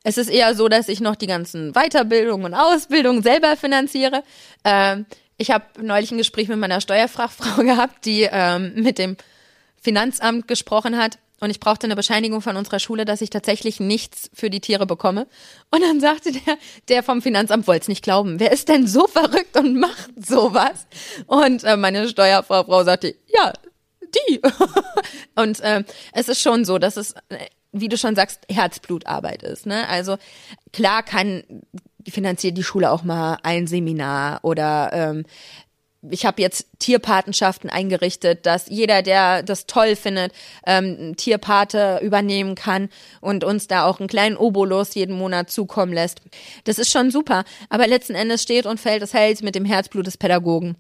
Es ist eher so, dass ich noch die ganzen Weiterbildungen und Ausbildungen selber finanziere. Äh, ich habe neulich ein Gespräch mit meiner Steuerfachfrau gehabt, die ähm, mit dem Finanzamt gesprochen hat und ich brauchte eine Bescheinigung von unserer Schule, dass ich tatsächlich nichts für die Tiere bekomme. Und dann sagte der, der vom Finanzamt wollte es nicht glauben. Wer ist denn so verrückt und macht sowas? Und äh, meine Steuerfrau sagte, ja, die. und äh, es ist schon so, dass es, wie du schon sagst, Herzblutarbeit ist. Ne? Also klar kann finanziert die Schule auch mal ein Seminar oder ähm, ich habe jetzt Tierpatenschaften eingerichtet, dass jeder, der das toll findet, ähm, Tierpate übernehmen kann und uns da auch einen kleinen Obolus jeden Monat zukommen lässt. Das ist schon super. Aber letzten Endes steht und fällt das Held mit dem Herzblut des Pädagogen.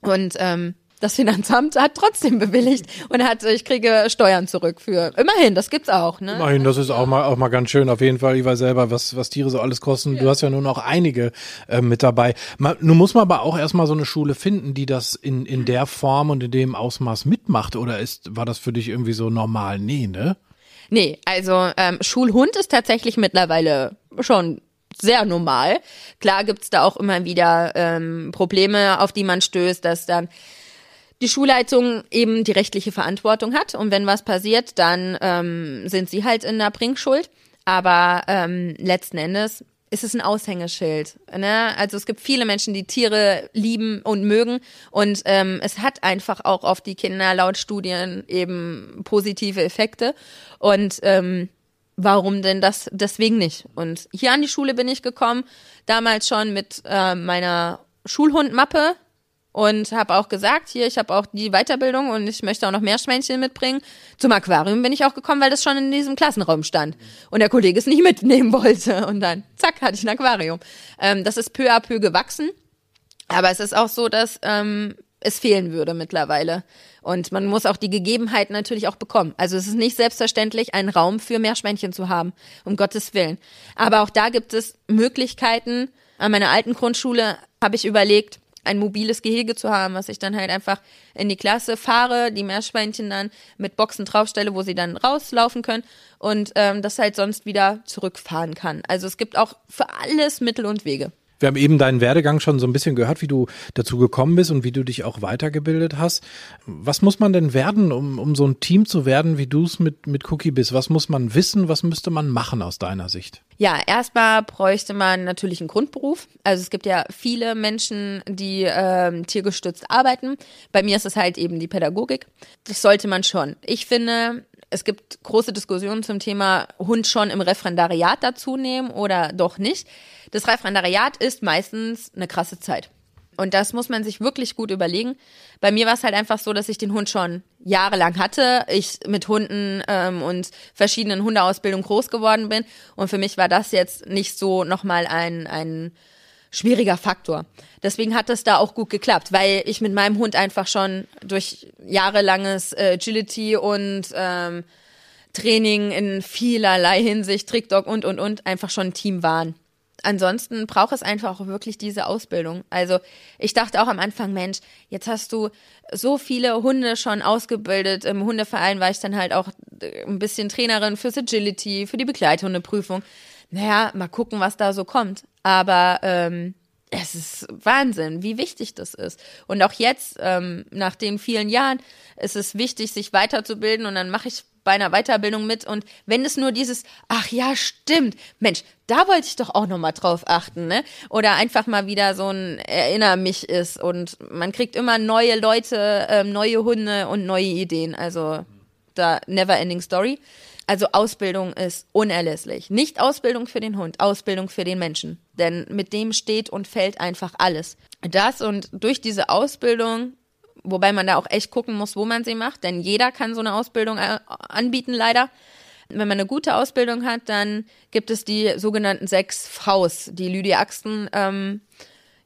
Und ähm, das Finanzamt hat trotzdem bewilligt und hat, ich kriege Steuern zurück für. Immerhin, das gibt's auch. Ne? Immerhin, das ist auch mal auch mal ganz schön. Auf jeden Fall, ich weiß selber, was was Tiere so alles kosten. Ja. Du hast ja nun auch einige äh, mit dabei. Man, nun muss man aber auch erstmal so eine Schule finden, die das in in der Form und in dem Ausmaß mitmacht. Oder ist war das für dich irgendwie so normal? Nee, ne? Nee, also ähm, Schulhund ist tatsächlich mittlerweile schon sehr normal. Klar gibt's da auch immer wieder ähm, Probleme, auf die man stößt, dass dann die Schulleitung eben die rechtliche Verantwortung hat und wenn was passiert, dann ähm, sind sie halt in der Bringschuld. Aber ähm, letzten Endes ist es ein Aushängeschild. Ne? Also es gibt viele Menschen, die Tiere lieben und mögen und ähm, es hat einfach auch auf die Kinder laut Studien eben positive Effekte und ähm, warum denn das deswegen nicht? Und hier an die Schule bin ich gekommen, damals schon mit äh, meiner Schulhundmappe und habe auch gesagt, hier, ich habe auch die Weiterbildung und ich möchte auch noch Meerschweinchen mitbringen. Zum Aquarium bin ich auch gekommen, weil das schon in diesem Klassenraum stand und der Kollege es nicht mitnehmen wollte und dann zack hatte ich ein Aquarium. Ähm, das ist peu à peu gewachsen, aber es ist auch so, dass ähm, es fehlen würde mittlerweile. Und man muss auch die Gegebenheiten natürlich auch bekommen. Also es ist nicht selbstverständlich, einen Raum für Meerschweinchen zu haben, um Gottes Willen. Aber auch da gibt es Möglichkeiten. An meiner alten Grundschule habe ich überlegt, ein mobiles Gehege zu haben, was ich dann halt einfach in die Klasse fahre, die Meerschweinchen dann mit Boxen draufstelle, wo sie dann rauslaufen können und ähm, das halt sonst wieder zurückfahren kann. Also es gibt auch für alles Mittel und Wege. Wir haben eben deinen Werdegang schon so ein bisschen gehört, wie du dazu gekommen bist und wie du dich auch weitergebildet hast. Was muss man denn werden, um, um so ein Team zu werden, wie du es mit, mit Cookie bist? Was muss man wissen? Was müsste man machen aus deiner Sicht? Ja, erstmal bräuchte man natürlich einen Grundberuf. Also es gibt ja viele Menschen, die ähm, tiergestützt arbeiten. Bei mir ist es halt eben die Pädagogik. Das sollte man schon. Ich finde, es gibt große Diskussionen zum Thema Hund schon im Referendariat dazu nehmen oder doch nicht. Das Referendariat ist meistens eine krasse Zeit. Und das muss man sich wirklich gut überlegen. Bei mir war es halt einfach so, dass ich den Hund schon jahrelang hatte. Ich mit Hunden ähm, und verschiedenen Hundeausbildungen groß geworden bin. Und für mich war das jetzt nicht so nochmal ein, ein schwieriger Faktor. Deswegen hat das da auch gut geklappt, weil ich mit meinem Hund einfach schon durch jahrelanges äh, Agility und ähm, Training in vielerlei Hinsicht, Trickdog und und und einfach schon ein Team waren ansonsten braucht es einfach auch wirklich diese Ausbildung. Also ich dachte auch am Anfang, Mensch, jetzt hast du so viele Hunde schon ausgebildet. Im Hundeverein war ich dann halt auch äh, ein bisschen Trainerin fürs Agility, für die Begleithundeprüfung. Naja, mal gucken, was da so kommt. Aber ähm, es ist Wahnsinn, wie wichtig das ist. Und auch jetzt, ähm, nach den vielen Jahren, ist es wichtig, sich weiterzubilden. Und dann mache ich bei einer Weiterbildung mit und wenn es nur dieses, ach ja, stimmt, Mensch, da wollte ich doch auch nochmal drauf achten, ne? Oder einfach mal wieder so ein Erinner mich ist und man kriegt immer neue Leute, ähm, neue Hunde und neue Ideen. Also da never ending story. Also Ausbildung ist unerlässlich. Nicht Ausbildung für den Hund, Ausbildung für den Menschen. Denn mit dem steht und fällt einfach alles. Das und durch diese Ausbildung Wobei man da auch echt gucken muss, wo man sie macht, denn jeder kann so eine Ausbildung äh, anbieten, leider. Wenn man eine gute Ausbildung hat, dann gibt es die sogenannten sechs Vs, die Lydia Axten ähm,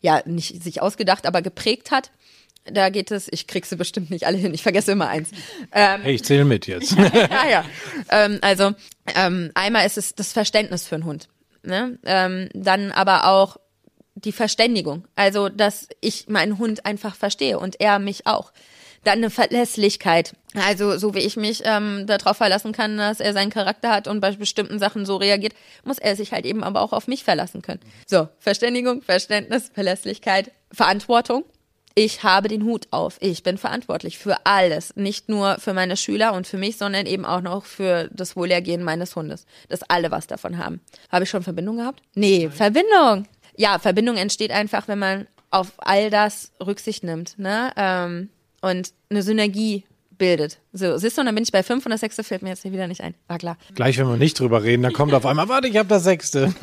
ja nicht sich ausgedacht, aber geprägt hat. Da geht es, ich krieg sie bestimmt nicht alle hin, ich vergesse immer eins. Ähm, hey, ich zähle mit jetzt. ja, ja. Ähm, also ähm, einmal ist es das Verständnis für einen Hund. Ne? Ähm, dann aber auch die Verständigung. Also, dass ich meinen Hund einfach verstehe und er mich auch. Dann eine Verlässlichkeit. Also, so wie ich mich ähm, darauf verlassen kann, dass er seinen Charakter hat und bei bestimmten Sachen so reagiert, muss er sich halt eben aber auch auf mich verlassen können. So, Verständigung, Verständnis, Verlässlichkeit, Verantwortung. Ich habe den Hut auf. Ich bin verantwortlich für alles. Nicht nur für meine Schüler und für mich, sondern eben auch noch für das Wohlergehen meines Hundes. Dass alle was davon haben. Habe ich schon Verbindung gehabt? Nee, Nein. Verbindung ja, Verbindung entsteht einfach, wenn man auf all das Rücksicht nimmt, ne? Ähm, und eine Synergie bildet. So, siehst du, und dann bin ich bei fünf und das sechste fällt mir jetzt hier wieder nicht ein. War klar. Gleich, wenn wir nicht drüber reden, dann kommt auf einmal, warte, ich habe das sechste.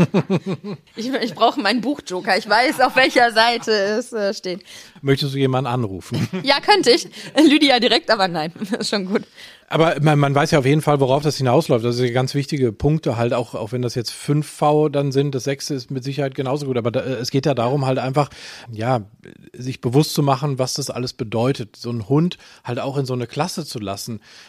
ich, ich brauche meinen Buchjoker. Ich weiß, auf welcher Seite es äh, steht. Möchtest du jemanden anrufen? ja, könnte ich. Lydia direkt, aber nein, das ist schon gut. Aber man, man weiß ja auf jeden Fall, worauf das hinausläuft. Das sind ganz wichtige Punkte halt, auch, auch wenn das jetzt 5V dann sind, das sechste ist mit Sicherheit genauso gut. Aber da, es geht ja darum, halt einfach, ja, sich bewusst zu machen, was das alles bedeutet, so einen Hund halt auch in so eine Klasse zu lassen.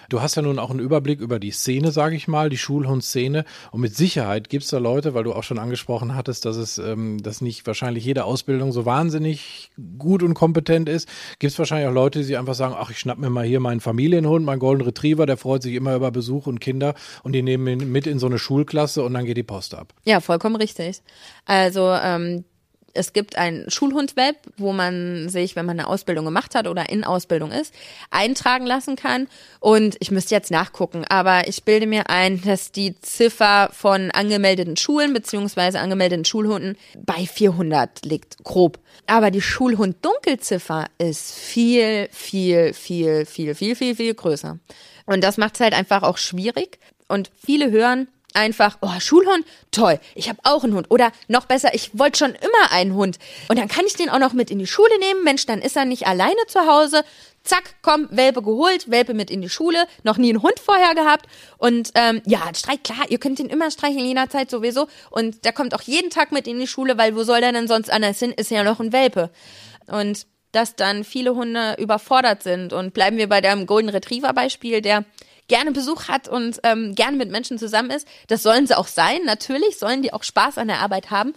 Du hast ja nun auch einen Überblick über die Szene, sage ich mal, die Schulhundszene. Und mit Sicherheit gibt es da Leute, weil du auch schon angesprochen hattest, dass es, ähm, dass nicht wahrscheinlich jede Ausbildung so wahnsinnig gut und kompetent ist. Gibt es wahrscheinlich auch Leute, die einfach sagen, ach, ich schnapp mir mal hier meinen Familienhund, meinen Golden Retriever Retriever, der freut sich immer über Besuch und Kinder und die nehmen ihn mit in so eine Schulklasse und dann geht die Post ab. Ja, vollkommen richtig. Also ähm, es gibt ein Schulhund-Web, wo man sich, wenn man eine Ausbildung gemacht hat oder in Ausbildung ist, eintragen lassen kann. Und ich müsste jetzt nachgucken, aber ich bilde mir ein, dass die Ziffer von angemeldeten Schulen beziehungsweise angemeldeten Schulhunden bei 400 liegt, grob. Aber die Schulhund-Dunkelziffer ist viel, viel, viel, viel, viel, viel, viel größer. Und das macht es halt einfach auch schwierig. Und viele hören, einfach, oh, Schulhund, toll, ich habe auch einen Hund. Oder noch besser, ich wollte schon immer einen Hund. Und dann kann ich den auch noch mit in die Schule nehmen. Mensch, dann ist er nicht alleine zu Hause. Zack, komm, Welpe geholt, Welpe mit in die Schule, noch nie einen Hund vorher gehabt. Und ähm, ja, Streich, klar, ihr könnt ihn immer streicheln, jederzeit sowieso. Und der kommt auch jeden Tag mit in die Schule, weil wo soll der denn sonst anders hin? Ist ja noch ein Welpe. Und dass dann viele Hunde überfordert sind. Und bleiben wir bei dem Golden Retriever Beispiel, der gerne Besuch hat und ähm, gerne mit Menschen zusammen ist. Das sollen sie auch sein. Natürlich sollen die auch Spaß an der Arbeit haben.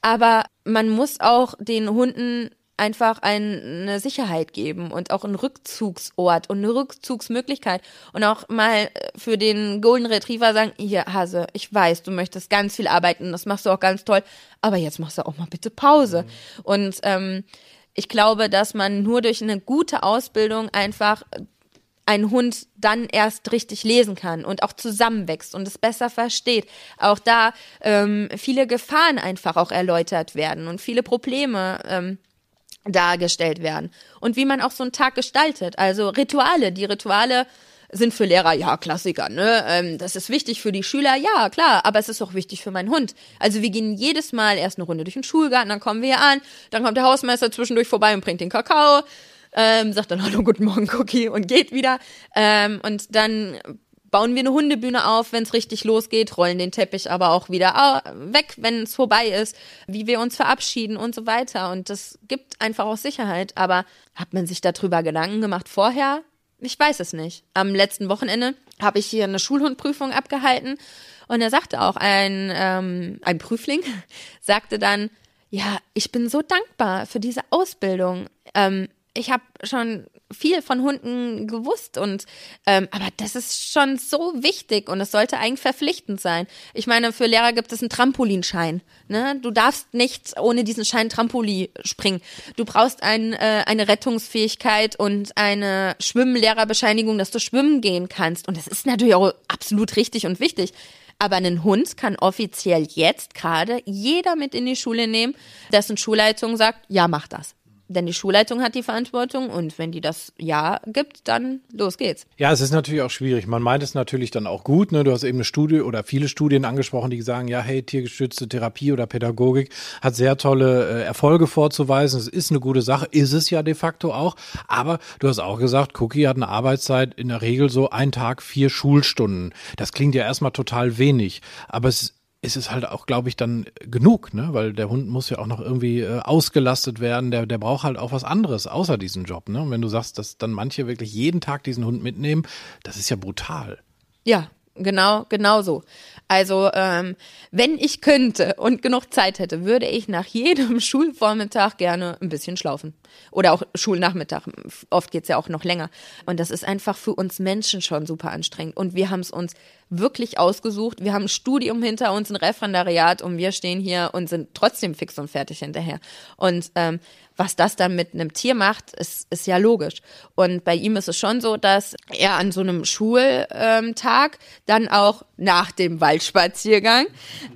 Aber man muss auch den Hunden einfach eine Sicherheit geben und auch einen Rückzugsort und eine Rückzugsmöglichkeit und auch mal für den Golden Retriever sagen, hier Hase, ich weiß, du möchtest ganz viel arbeiten, das machst du auch ganz toll, aber jetzt machst du auch mal bitte Pause. Mhm. Und ähm, ich glaube, dass man nur durch eine gute Ausbildung einfach ein Hund dann erst richtig lesen kann und auch zusammenwächst und es besser versteht. Auch da ähm, viele Gefahren einfach auch erläutert werden und viele Probleme ähm, dargestellt werden. Und wie man auch so einen Tag gestaltet. Also Rituale. Die Rituale sind für Lehrer, ja, Klassiker, ne? Ähm, das ist wichtig für die Schüler, ja, klar, aber es ist auch wichtig für meinen Hund. Also wir gehen jedes Mal erst eine Runde durch den Schulgarten, dann kommen wir hier an, dann kommt der Hausmeister zwischendurch vorbei und bringt den Kakao ähm, sagt dann Hallo, guten Morgen, Cookie und geht wieder. Ähm, und dann bauen wir eine Hundebühne auf, wenn es richtig losgeht, rollen den Teppich aber auch wieder weg, wenn es vorbei ist, wie wir uns verabschieden und so weiter. Und das gibt einfach auch Sicherheit. Aber hat man sich darüber Gedanken gemacht vorher? Ich weiß es nicht. Am letzten Wochenende habe ich hier eine Schulhundprüfung abgehalten und da sagte auch ein, ähm, ein Prüfling, sagte dann, ja, ich bin so dankbar für diese Ausbildung. Ähm, ich habe schon viel von Hunden gewusst und ähm, aber das ist schon so wichtig und es sollte eigentlich verpflichtend sein. Ich meine, für Lehrer gibt es einen Trampolinschein. Ne? Du darfst nicht ohne diesen Schein Trampolin springen. Du brauchst ein, äh, eine Rettungsfähigkeit und eine Schwimmlehrerbescheinigung, dass du schwimmen gehen kannst. Und das ist natürlich auch absolut richtig und wichtig. Aber einen Hund kann offiziell jetzt gerade jeder mit in die Schule nehmen, dessen Schulleitung sagt, ja, mach das. Denn die Schulleitung hat die Verantwortung und wenn die das Ja gibt, dann los geht's. Ja, es ist natürlich auch schwierig. Man meint es natürlich dann auch gut. Ne? Du hast eben eine Studie oder viele Studien angesprochen, die sagen, ja, hey, tiergestützte Therapie oder Pädagogik hat sehr tolle äh, Erfolge vorzuweisen. Es ist eine gute Sache, ist es ja de facto auch. Aber du hast auch gesagt, Cookie hat eine Arbeitszeit in der Regel so ein Tag, vier Schulstunden. Das klingt ja erstmal total wenig. Aber es ist es halt auch, glaube ich, dann genug, ne? Weil der Hund muss ja auch noch irgendwie äh, ausgelastet werden. Der, der braucht halt auch was anderes außer diesem Job, ne? Und wenn du sagst, dass dann manche wirklich jeden Tag diesen Hund mitnehmen, das ist ja brutal. Ja, genau, genau so. Also, ähm, wenn ich könnte und genug Zeit hätte, würde ich nach jedem Schulvormittag gerne ein bisschen schlaufen. Oder auch Schulnachmittag. Oft geht's ja auch noch länger. Und das ist einfach für uns Menschen schon super anstrengend. Und wir haben es uns wirklich ausgesucht. Wir haben ein Studium hinter uns, ein Referendariat und wir stehen hier und sind trotzdem fix und fertig hinterher. Und ähm, was das dann mit einem Tier macht, ist, ist ja logisch. Und bei ihm ist es schon so, dass er an so einem Schultag dann auch nach dem Waldspaziergang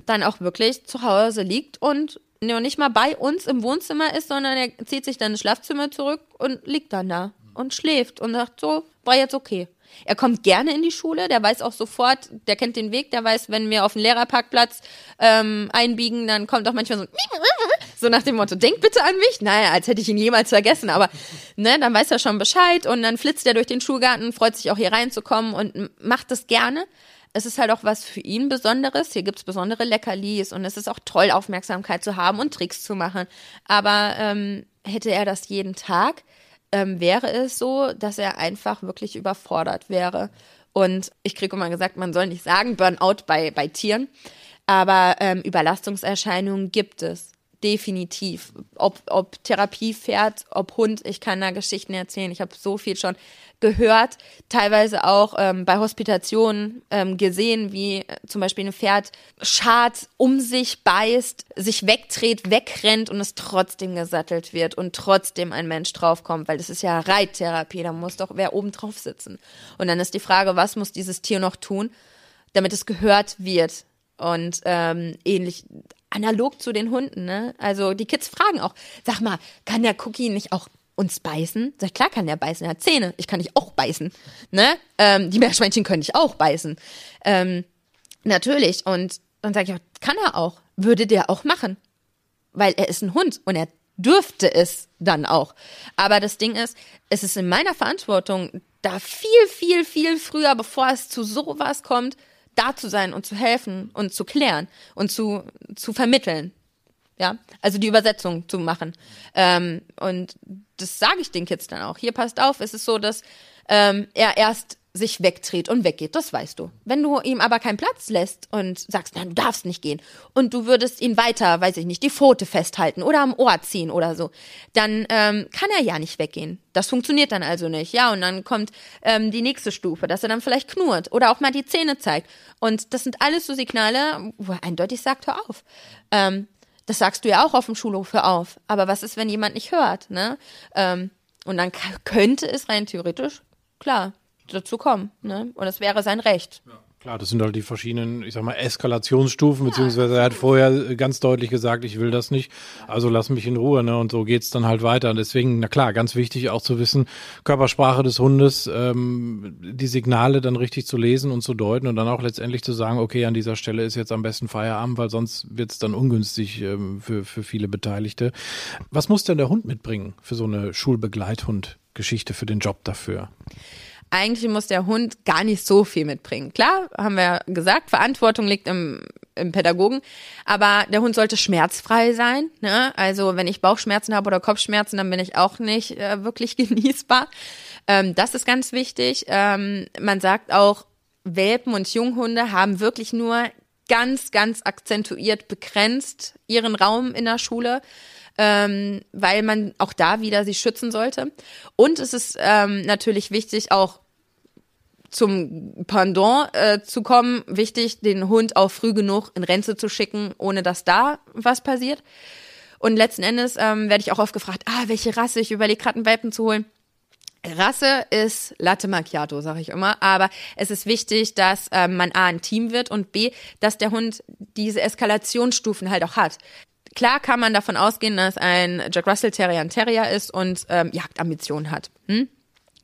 dann auch wirklich zu Hause liegt und nicht mal bei uns im Wohnzimmer ist, sondern er zieht sich dann ins Schlafzimmer zurück und liegt dann da und schläft und sagt so, war jetzt okay. Er kommt gerne in die Schule, der weiß auch sofort, der kennt den Weg, der weiß, wenn wir auf den Lehrerparkplatz ähm, einbiegen, dann kommt auch manchmal so, so nach dem Motto, denk bitte an mich. Naja, als hätte ich ihn jemals vergessen, aber ne, dann weiß er schon Bescheid und dann flitzt er durch den Schulgarten, freut sich auch hier reinzukommen und macht das gerne. Es ist halt auch was für ihn Besonderes. Hier gibt's besondere Leckerlis und es ist auch toll, Aufmerksamkeit zu haben und Tricks zu machen. Aber ähm, hätte er das jeden Tag, ähm, wäre es so, dass er einfach wirklich überfordert wäre. Und ich kriege immer gesagt, man soll nicht sagen Burnout bei, bei Tieren, aber ähm, Überlastungserscheinungen gibt es definitiv. Ob, ob Therapie fährt, ob Hund, ich kann da Geschichten erzählen. Ich habe so viel schon gehört, teilweise auch ähm, bei Hospitationen ähm, gesehen, wie äh, zum Beispiel ein Pferd schart, um sich beißt, sich wegdreht, wegrennt und es trotzdem gesattelt wird und trotzdem ein Mensch draufkommt, weil das ist ja Reittherapie, da muss doch wer oben drauf sitzen. Und dann ist die Frage, was muss dieses Tier noch tun, damit es gehört wird? Und ähm, ähnlich analog zu den Hunden, ne? Also die Kids fragen auch, sag mal, kann der Cookie nicht auch uns beißen? Sag, klar kann der beißen, er hat Zähne. Ich kann dich auch beißen. Ne? Ähm, die Meerschweinchen können dich auch beißen. Ähm, Natürlich. Und dann sage ich auch, kann er auch. Würde der auch machen. Weil er ist ein Hund und er dürfte es dann auch. Aber das Ding ist, es ist in meiner Verantwortung, da viel, viel, viel früher, bevor es zu sowas kommt, da zu sein und zu helfen und zu klären und zu, zu vermitteln. Ja, also die Übersetzung zu machen. Ähm, und das sage ich den Kids dann auch. Hier passt auf, es ist so, dass ähm, er erst sich wegdreht und weggeht, das weißt du. Wenn du ihm aber keinen Platz lässt und sagst, nein, du darfst nicht gehen und du würdest ihn weiter, weiß ich nicht, die Pfote festhalten oder am Ohr ziehen oder so, dann ähm, kann er ja nicht weggehen. Das funktioniert dann also nicht, ja. Und dann kommt ähm, die nächste Stufe, dass er dann vielleicht knurrt oder auch mal die Zähne zeigt. Und das sind alles so Signale, wo er eindeutig sagt, hör auf. Ähm, das sagst du ja auch auf dem Schulhof, hör auf. Aber was ist, wenn jemand nicht hört, ne? Ähm, und dann könnte es rein theoretisch, klar, dazu kommen. Ne? Und es wäre sein Recht. Ja. Klar, das sind halt die verschiedenen, ich sag mal, Eskalationsstufen, beziehungsweise er hat vorher ganz deutlich gesagt, ich will das nicht, also lass mich in Ruhe, ne? Und so geht's dann halt weiter. Und deswegen, na klar, ganz wichtig auch zu wissen, Körpersprache des Hundes, ähm, die Signale dann richtig zu lesen und zu deuten und dann auch letztendlich zu sagen, okay, an dieser Stelle ist jetzt am besten Feierabend, weil sonst wird's dann ungünstig ähm, für, für viele Beteiligte. Was muss denn der Hund mitbringen für so eine Schulbegleithund-Geschichte, für den Job dafür? Eigentlich muss der Hund gar nicht so viel mitbringen. Klar, haben wir gesagt, Verantwortung liegt im, im Pädagogen, aber der Hund sollte schmerzfrei sein. Ne? Also wenn ich Bauchschmerzen habe oder Kopfschmerzen, dann bin ich auch nicht äh, wirklich genießbar. Ähm, das ist ganz wichtig. Ähm, man sagt auch, Welpen und Junghunde haben wirklich nur ganz, ganz akzentuiert begrenzt ihren Raum in der Schule ähm, weil man auch da wieder sie schützen sollte. Und es ist ähm, natürlich wichtig, auch zum Pendant äh, zu kommen, wichtig, den Hund auch früh genug in Rente zu schicken, ohne dass da was passiert. Und letzten Endes ähm, werde ich auch oft gefragt, ah, welche Rasse? Ich überlege gerade einen Welpen zu holen. Rasse ist Latte Macchiato, sage ich immer. Aber es ist wichtig, dass ähm, man A, ein Team wird und B, dass der Hund diese Eskalationsstufen halt auch hat. Klar kann man davon ausgehen, dass ein Jack Russell Terrier ein Terrier ist und ähm, Jagdambitionen hat. Hm?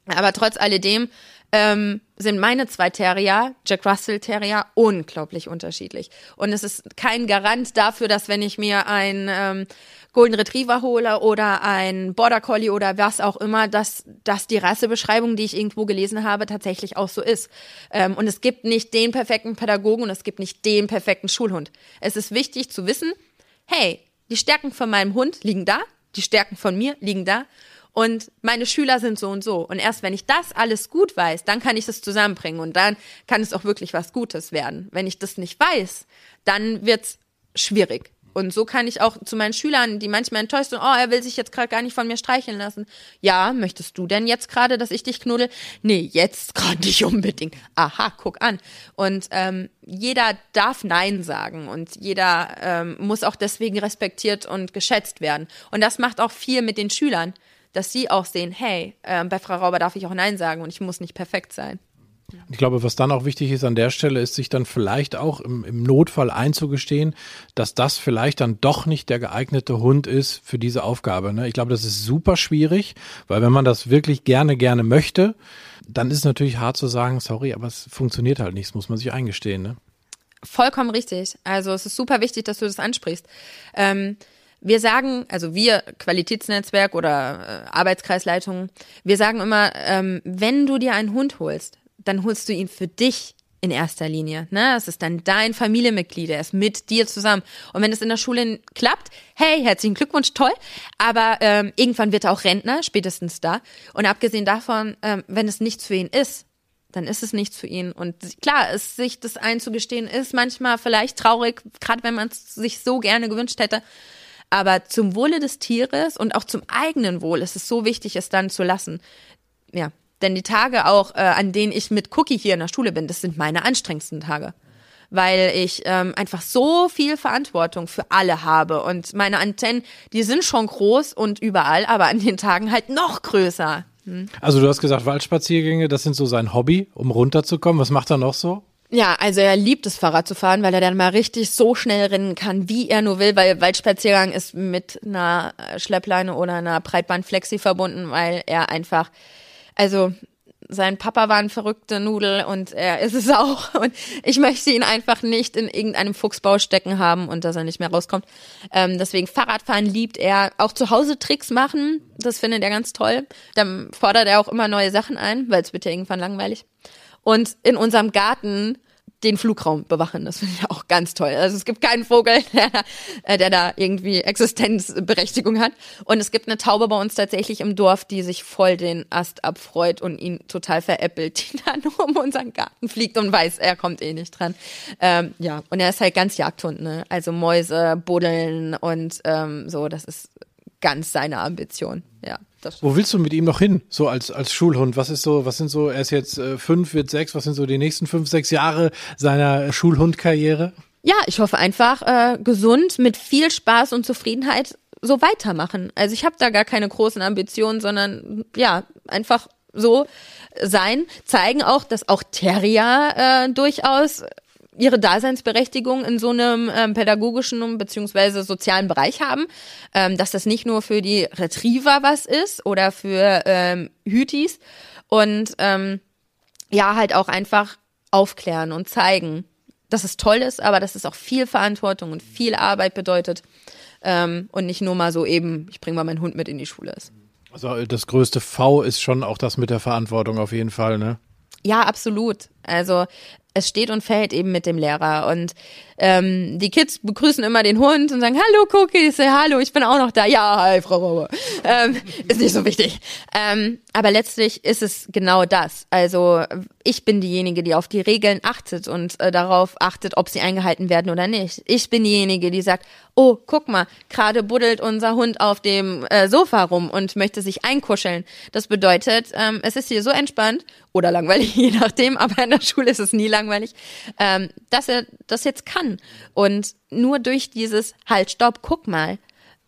Aber trotz alledem ähm, sind meine zwei Terrier, Jack Russell Terrier, unglaublich unterschiedlich. Und es ist kein Garant dafür, dass wenn ich mir ein ähm, Golden Retriever hole oder ein Border Collie oder was auch immer, dass, dass die Rassebeschreibung, die ich irgendwo gelesen habe, tatsächlich auch so ist. Ähm, und es gibt nicht den perfekten Pädagogen und es gibt nicht den perfekten Schulhund. Es ist wichtig zu wissen, hey, die Stärken von meinem Hund liegen da, die Stärken von mir liegen da und meine Schüler sind so und so. Und erst wenn ich das alles gut weiß, dann kann ich das zusammenbringen und dann kann es auch wirklich was Gutes werden. Wenn ich das nicht weiß, dann wird's schwierig. Und so kann ich auch zu meinen Schülern, die manchmal enttäuscht sind, oh, er will sich jetzt gerade gar nicht von mir streicheln lassen. Ja, möchtest du denn jetzt gerade, dass ich dich knuddel? Nee, jetzt gerade nicht unbedingt. Aha, guck an. Und ähm, jeder darf Nein sagen und jeder ähm, muss auch deswegen respektiert und geschätzt werden. Und das macht auch viel mit den Schülern, dass sie auch sehen, hey, äh, bei Frau Rauber darf ich auch Nein sagen und ich muss nicht perfekt sein. Ich glaube, was dann auch wichtig ist an der Stelle, ist sich dann vielleicht auch im, im, Notfall einzugestehen, dass das vielleicht dann doch nicht der geeignete Hund ist für diese Aufgabe. Ne? Ich glaube, das ist super schwierig, weil wenn man das wirklich gerne, gerne möchte, dann ist es natürlich hart zu sagen, sorry, aber es funktioniert halt nicht, das muss man sich eingestehen. Ne? Vollkommen richtig. Also es ist super wichtig, dass du das ansprichst. Ähm, wir sagen, also wir Qualitätsnetzwerk oder äh, Arbeitskreisleitung, wir sagen immer, ähm, wenn du dir einen Hund holst, dann holst du ihn für dich in erster Linie. Ne? Es ist dann dein Familienmitglied, er ist mit dir zusammen. Und wenn es in der Schule klappt, hey, herzlichen Glückwunsch, toll. Aber ähm, irgendwann wird er auch Rentner, spätestens da. Und abgesehen davon, ähm, wenn es nichts für ihn ist, dann ist es nichts für ihn. Und klar, es, sich das einzugestehen, ist manchmal vielleicht traurig, gerade wenn man es sich so gerne gewünscht hätte. Aber zum Wohle des Tieres und auch zum eigenen Wohl ist es so wichtig, es dann zu lassen. Ja, denn die Tage auch, äh, an denen ich mit Cookie hier in der Schule bin, das sind meine anstrengendsten Tage. Weil ich ähm, einfach so viel Verantwortung für alle habe. Und meine Antennen, die sind schon groß und überall, aber an den Tagen halt noch größer. Hm. Also du hast gesagt, Waldspaziergänge, das sind so sein Hobby, um runterzukommen. Was macht er noch so? Ja, also er liebt es, Fahrrad zu fahren, weil er dann mal richtig so schnell rennen kann, wie er nur will, weil Waldspaziergang ist mit einer Schleppleine oder einer Breitbandflexi verbunden, weil er einfach also sein Papa war ein verrückter Nudel und er ist es auch. Und ich möchte ihn einfach nicht in irgendeinem Fuchsbau stecken haben und dass er nicht mehr rauskommt. Ähm, deswegen Fahrradfahren liebt er. Auch zu Hause Tricks machen, das findet er ganz toll. Dann fordert er auch immer neue Sachen ein, weil es wird ja irgendwann langweilig. Und in unserem Garten den Flugraum bewachen. Das finde ich auch ganz toll. Also es gibt keinen Vogel, der, äh, der da irgendwie Existenzberechtigung hat. Und es gibt eine Taube bei uns tatsächlich im Dorf, die sich voll den Ast abfreut und ihn total veräppelt, die dann um unseren Garten fliegt und weiß, er kommt eh nicht dran. Ähm, ja, und er ist halt ganz Jagdhund, ne? Also Mäuse, Buddeln und ähm, so, das ist ganz seine Ambition. Ja. Wo willst du mit ihm noch hin, so als, als Schulhund? Was ist so, was sind so, er ist jetzt äh, fünf, wird sechs, was sind so die nächsten fünf, sechs Jahre seiner Schulhundkarriere? Ja, ich hoffe einfach äh, gesund, mit viel Spaß und Zufriedenheit so weitermachen. Also ich habe da gar keine großen Ambitionen, sondern ja, einfach so sein, zeigen auch, dass auch Terrier äh, durchaus ihre Daseinsberechtigung in so einem ähm, pädagogischen bzw. sozialen Bereich haben, ähm, dass das nicht nur für die Retriever was ist oder für ähm, Hütis und ähm, ja, halt auch einfach aufklären und zeigen, dass es toll ist, aber dass es auch viel Verantwortung und viel Arbeit bedeutet ähm, und nicht nur mal so eben, ich bringe mal meinen Hund mit in die Schule ist. Also das größte V ist schon auch das mit der Verantwortung auf jeden Fall, ne? Ja, absolut. Also es steht und fällt eben mit dem Lehrer. Und ähm, die Kids begrüßen immer den Hund und sagen, hallo Cookie, say hallo, ich bin auch noch da. Ja, hi, Frau Rauber. Ähm, ist nicht so wichtig. Ähm, aber letztlich ist es genau das. Also ich bin diejenige, die auf die Regeln achtet und äh, darauf achtet, ob sie eingehalten werden oder nicht. Ich bin diejenige, die sagt, oh, guck mal, gerade buddelt unser Hund auf dem äh, Sofa rum und möchte sich einkuscheln. Das bedeutet, ähm, es ist hier so entspannt oder langweilig, je nachdem, aber in der Schule ist es nie langweilig, ähm, dass er das jetzt kann kann. Und nur durch dieses Halt, stopp, guck mal,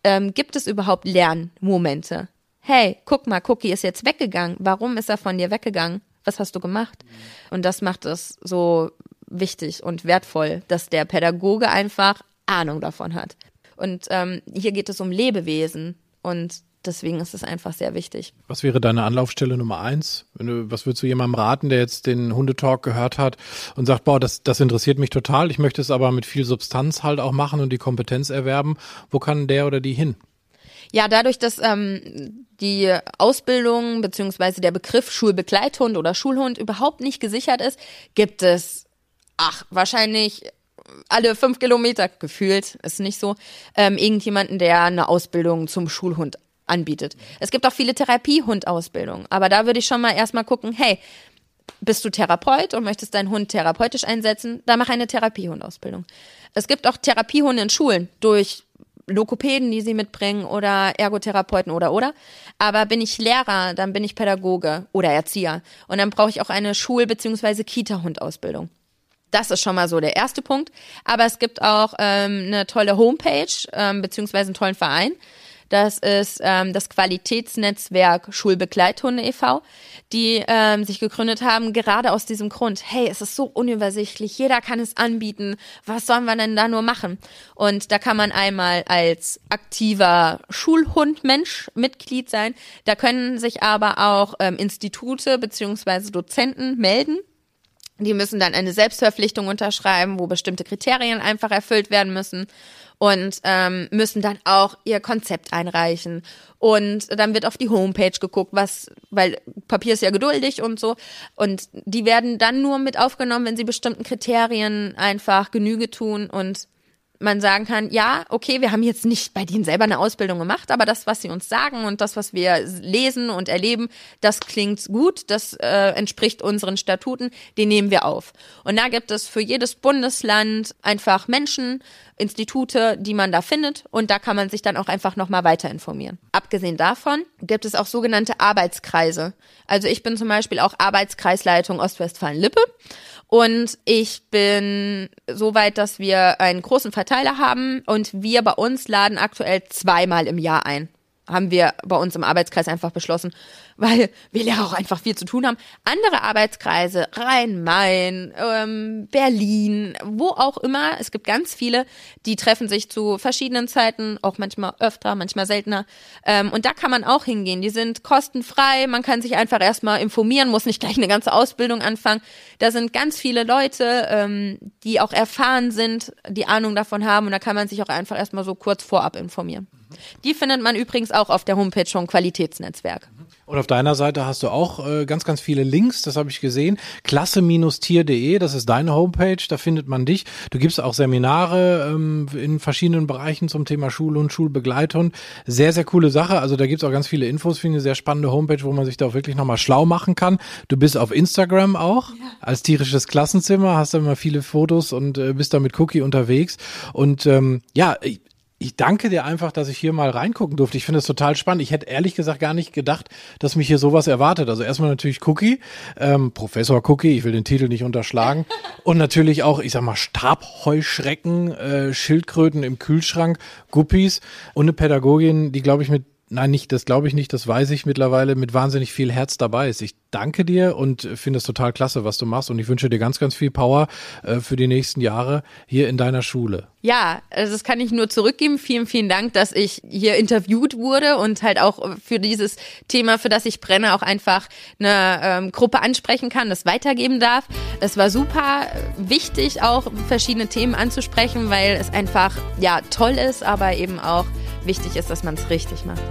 ähm, gibt es überhaupt Lernmomente? Hey, guck mal, Cookie ist jetzt weggegangen. Warum ist er von dir weggegangen? Was hast du gemacht? Und das macht es so wichtig und wertvoll, dass der Pädagoge einfach Ahnung davon hat. Und ähm, hier geht es um Lebewesen und deswegen ist es einfach sehr wichtig. Was wäre deine Anlaufstelle Nummer eins? Was würdest du jemandem raten, der jetzt den Hundetalk gehört hat und sagt, boah, das, das interessiert mich total, ich möchte es aber mit viel Substanz halt auch machen und die Kompetenz erwerben. Wo kann der oder die hin? Ja, dadurch, dass ähm, die Ausbildung beziehungsweise der Begriff Schulbegleithund oder Schulhund überhaupt nicht gesichert ist, gibt es, ach, wahrscheinlich alle fünf Kilometer gefühlt, ist nicht so, ähm, irgendjemanden, der eine Ausbildung zum Schulhund anbietet. Es gibt auch viele Therapiehundausbildungen, aber da würde ich schon mal erstmal gucken, hey, bist du Therapeut und möchtest deinen Hund therapeutisch einsetzen, dann mach eine Therapiehundausbildung. Es gibt auch Therapiehunde in Schulen durch Lokopäden, die sie mitbringen oder Ergotherapeuten oder oder. Aber bin ich Lehrer, dann bin ich Pädagoge oder Erzieher. Und dann brauche ich auch eine Schul- bzw. Kita-Hundausbildung. Das ist schon mal so der erste Punkt. Aber es gibt auch ähm, eine tolle Homepage ähm, beziehungsweise einen tollen Verein. Das ist ähm, das Qualitätsnetzwerk Schulbegleithunde e.V., die ähm, sich gegründet haben, gerade aus diesem Grund. Hey, es ist so unübersichtlich, jeder kann es anbieten. Was sollen wir denn da nur machen? Und da kann man einmal als aktiver Schulhundmensch Mitglied sein. Da können sich aber auch ähm, Institute beziehungsweise Dozenten melden die müssen dann eine Selbstverpflichtung unterschreiben, wo bestimmte Kriterien einfach erfüllt werden müssen und ähm, müssen dann auch ihr Konzept einreichen. Und dann wird auf die Homepage geguckt, was, weil Papier ist ja geduldig und so. Und die werden dann nur mit aufgenommen, wenn sie bestimmten Kriterien einfach Genüge tun und man sagen kann, ja, okay, wir haben jetzt nicht bei denen selber eine Ausbildung gemacht, aber das, was sie uns sagen und das, was wir lesen und erleben, das klingt gut, das äh, entspricht unseren Statuten, den nehmen wir auf. Und da gibt es für jedes Bundesland einfach Menschen, Institute, die man da findet und da kann man sich dann auch einfach nochmal weiter informieren. Abgesehen davon gibt es auch sogenannte Arbeitskreise. Also ich bin zum Beispiel auch Arbeitskreisleitung Ostwestfalen-Lippe und ich bin so weit, dass wir einen großen Verteiler haben und wir bei uns laden aktuell zweimal im Jahr ein. Haben wir bei uns im Arbeitskreis einfach beschlossen, weil wir Lehrer auch einfach viel zu tun haben. Andere Arbeitskreise, Rhein-Main, ähm, Berlin, wo auch immer, es gibt ganz viele, die treffen sich zu verschiedenen Zeiten, auch manchmal öfter, manchmal seltener. Ähm, und da kann man auch hingehen. Die sind kostenfrei, man kann sich einfach erstmal informieren, muss nicht gleich eine ganze Ausbildung anfangen. Da sind ganz viele Leute, ähm, die auch erfahren sind, die Ahnung davon haben und da kann man sich auch einfach erstmal so kurz vorab informieren. Die findet man übrigens auch auf der Homepage vom Qualitätsnetzwerk. Und auf deiner Seite hast du auch äh, ganz, ganz viele Links, das habe ich gesehen. Klasse-tier.de, das ist deine Homepage, da findet man dich. Du gibst auch Seminare ähm, in verschiedenen Bereichen zum Thema Schule und Schulbegleitung. Sehr, sehr coole Sache. Also da gibt's auch ganz viele Infos, finde ich eine sehr spannende Homepage, wo man sich da auch wirklich nochmal schlau machen kann. Du bist auf Instagram auch, ja. als tierisches Klassenzimmer, hast da immer viele Fotos und äh, bist da mit Cookie unterwegs. Und ähm, ja, ich danke dir einfach, dass ich hier mal reingucken durfte. Ich finde es total spannend. Ich hätte ehrlich gesagt gar nicht gedacht, dass mich hier sowas erwartet. Also erstmal natürlich Cookie, ähm, Professor Cookie, ich will den Titel nicht unterschlagen. Und natürlich auch, ich sag mal, Stabheuschrecken, äh, Schildkröten im Kühlschrank, Guppies und eine Pädagogin, die, glaube ich, mit Nein, nicht, das glaube ich nicht, das weiß ich mittlerweile, mit wahnsinnig viel Herz dabei ist. Ich danke dir und finde es total klasse, was du machst und ich wünsche dir ganz, ganz viel Power äh, für die nächsten Jahre hier in deiner Schule. Ja, also das kann ich nur zurückgeben. Vielen, vielen Dank, dass ich hier interviewt wurde und halt auch für dieses Thema, für das ich brenne, auch einfach eine ähm, Gruppe ansprechen kann, das weitergeben darf. Es war super wichtig, auch verschiedene Themen anzusprechen, weil es einfach, ja, toll ist, aber eben auch wichtig ist, dass man es richtig macht.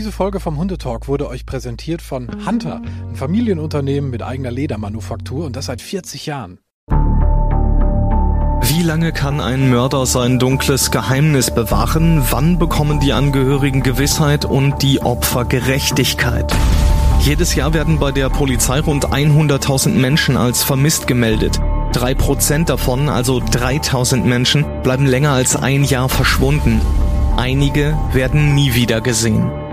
Diese Folge vom Hundetalk wurde euch präsentiert von Hunter, ein Familienunternehmen mit eigener Ledermanufaktur und das seit 40 Jahren. Wie lange kann ein Mörder sein dunkles Geheimnis bewahren? Wann bekommen die Angehörigen Gewissheit und die Opfer Gerechtigkeit? Jedes Jahr werden bei der Polizei rund 100.000 Menschen als vermisst gemeldet. Drei Prozent davon, also 3000 Menschen, bleiben länger als ein Jahr verschwunden. Einige werden nie wieder gesehen.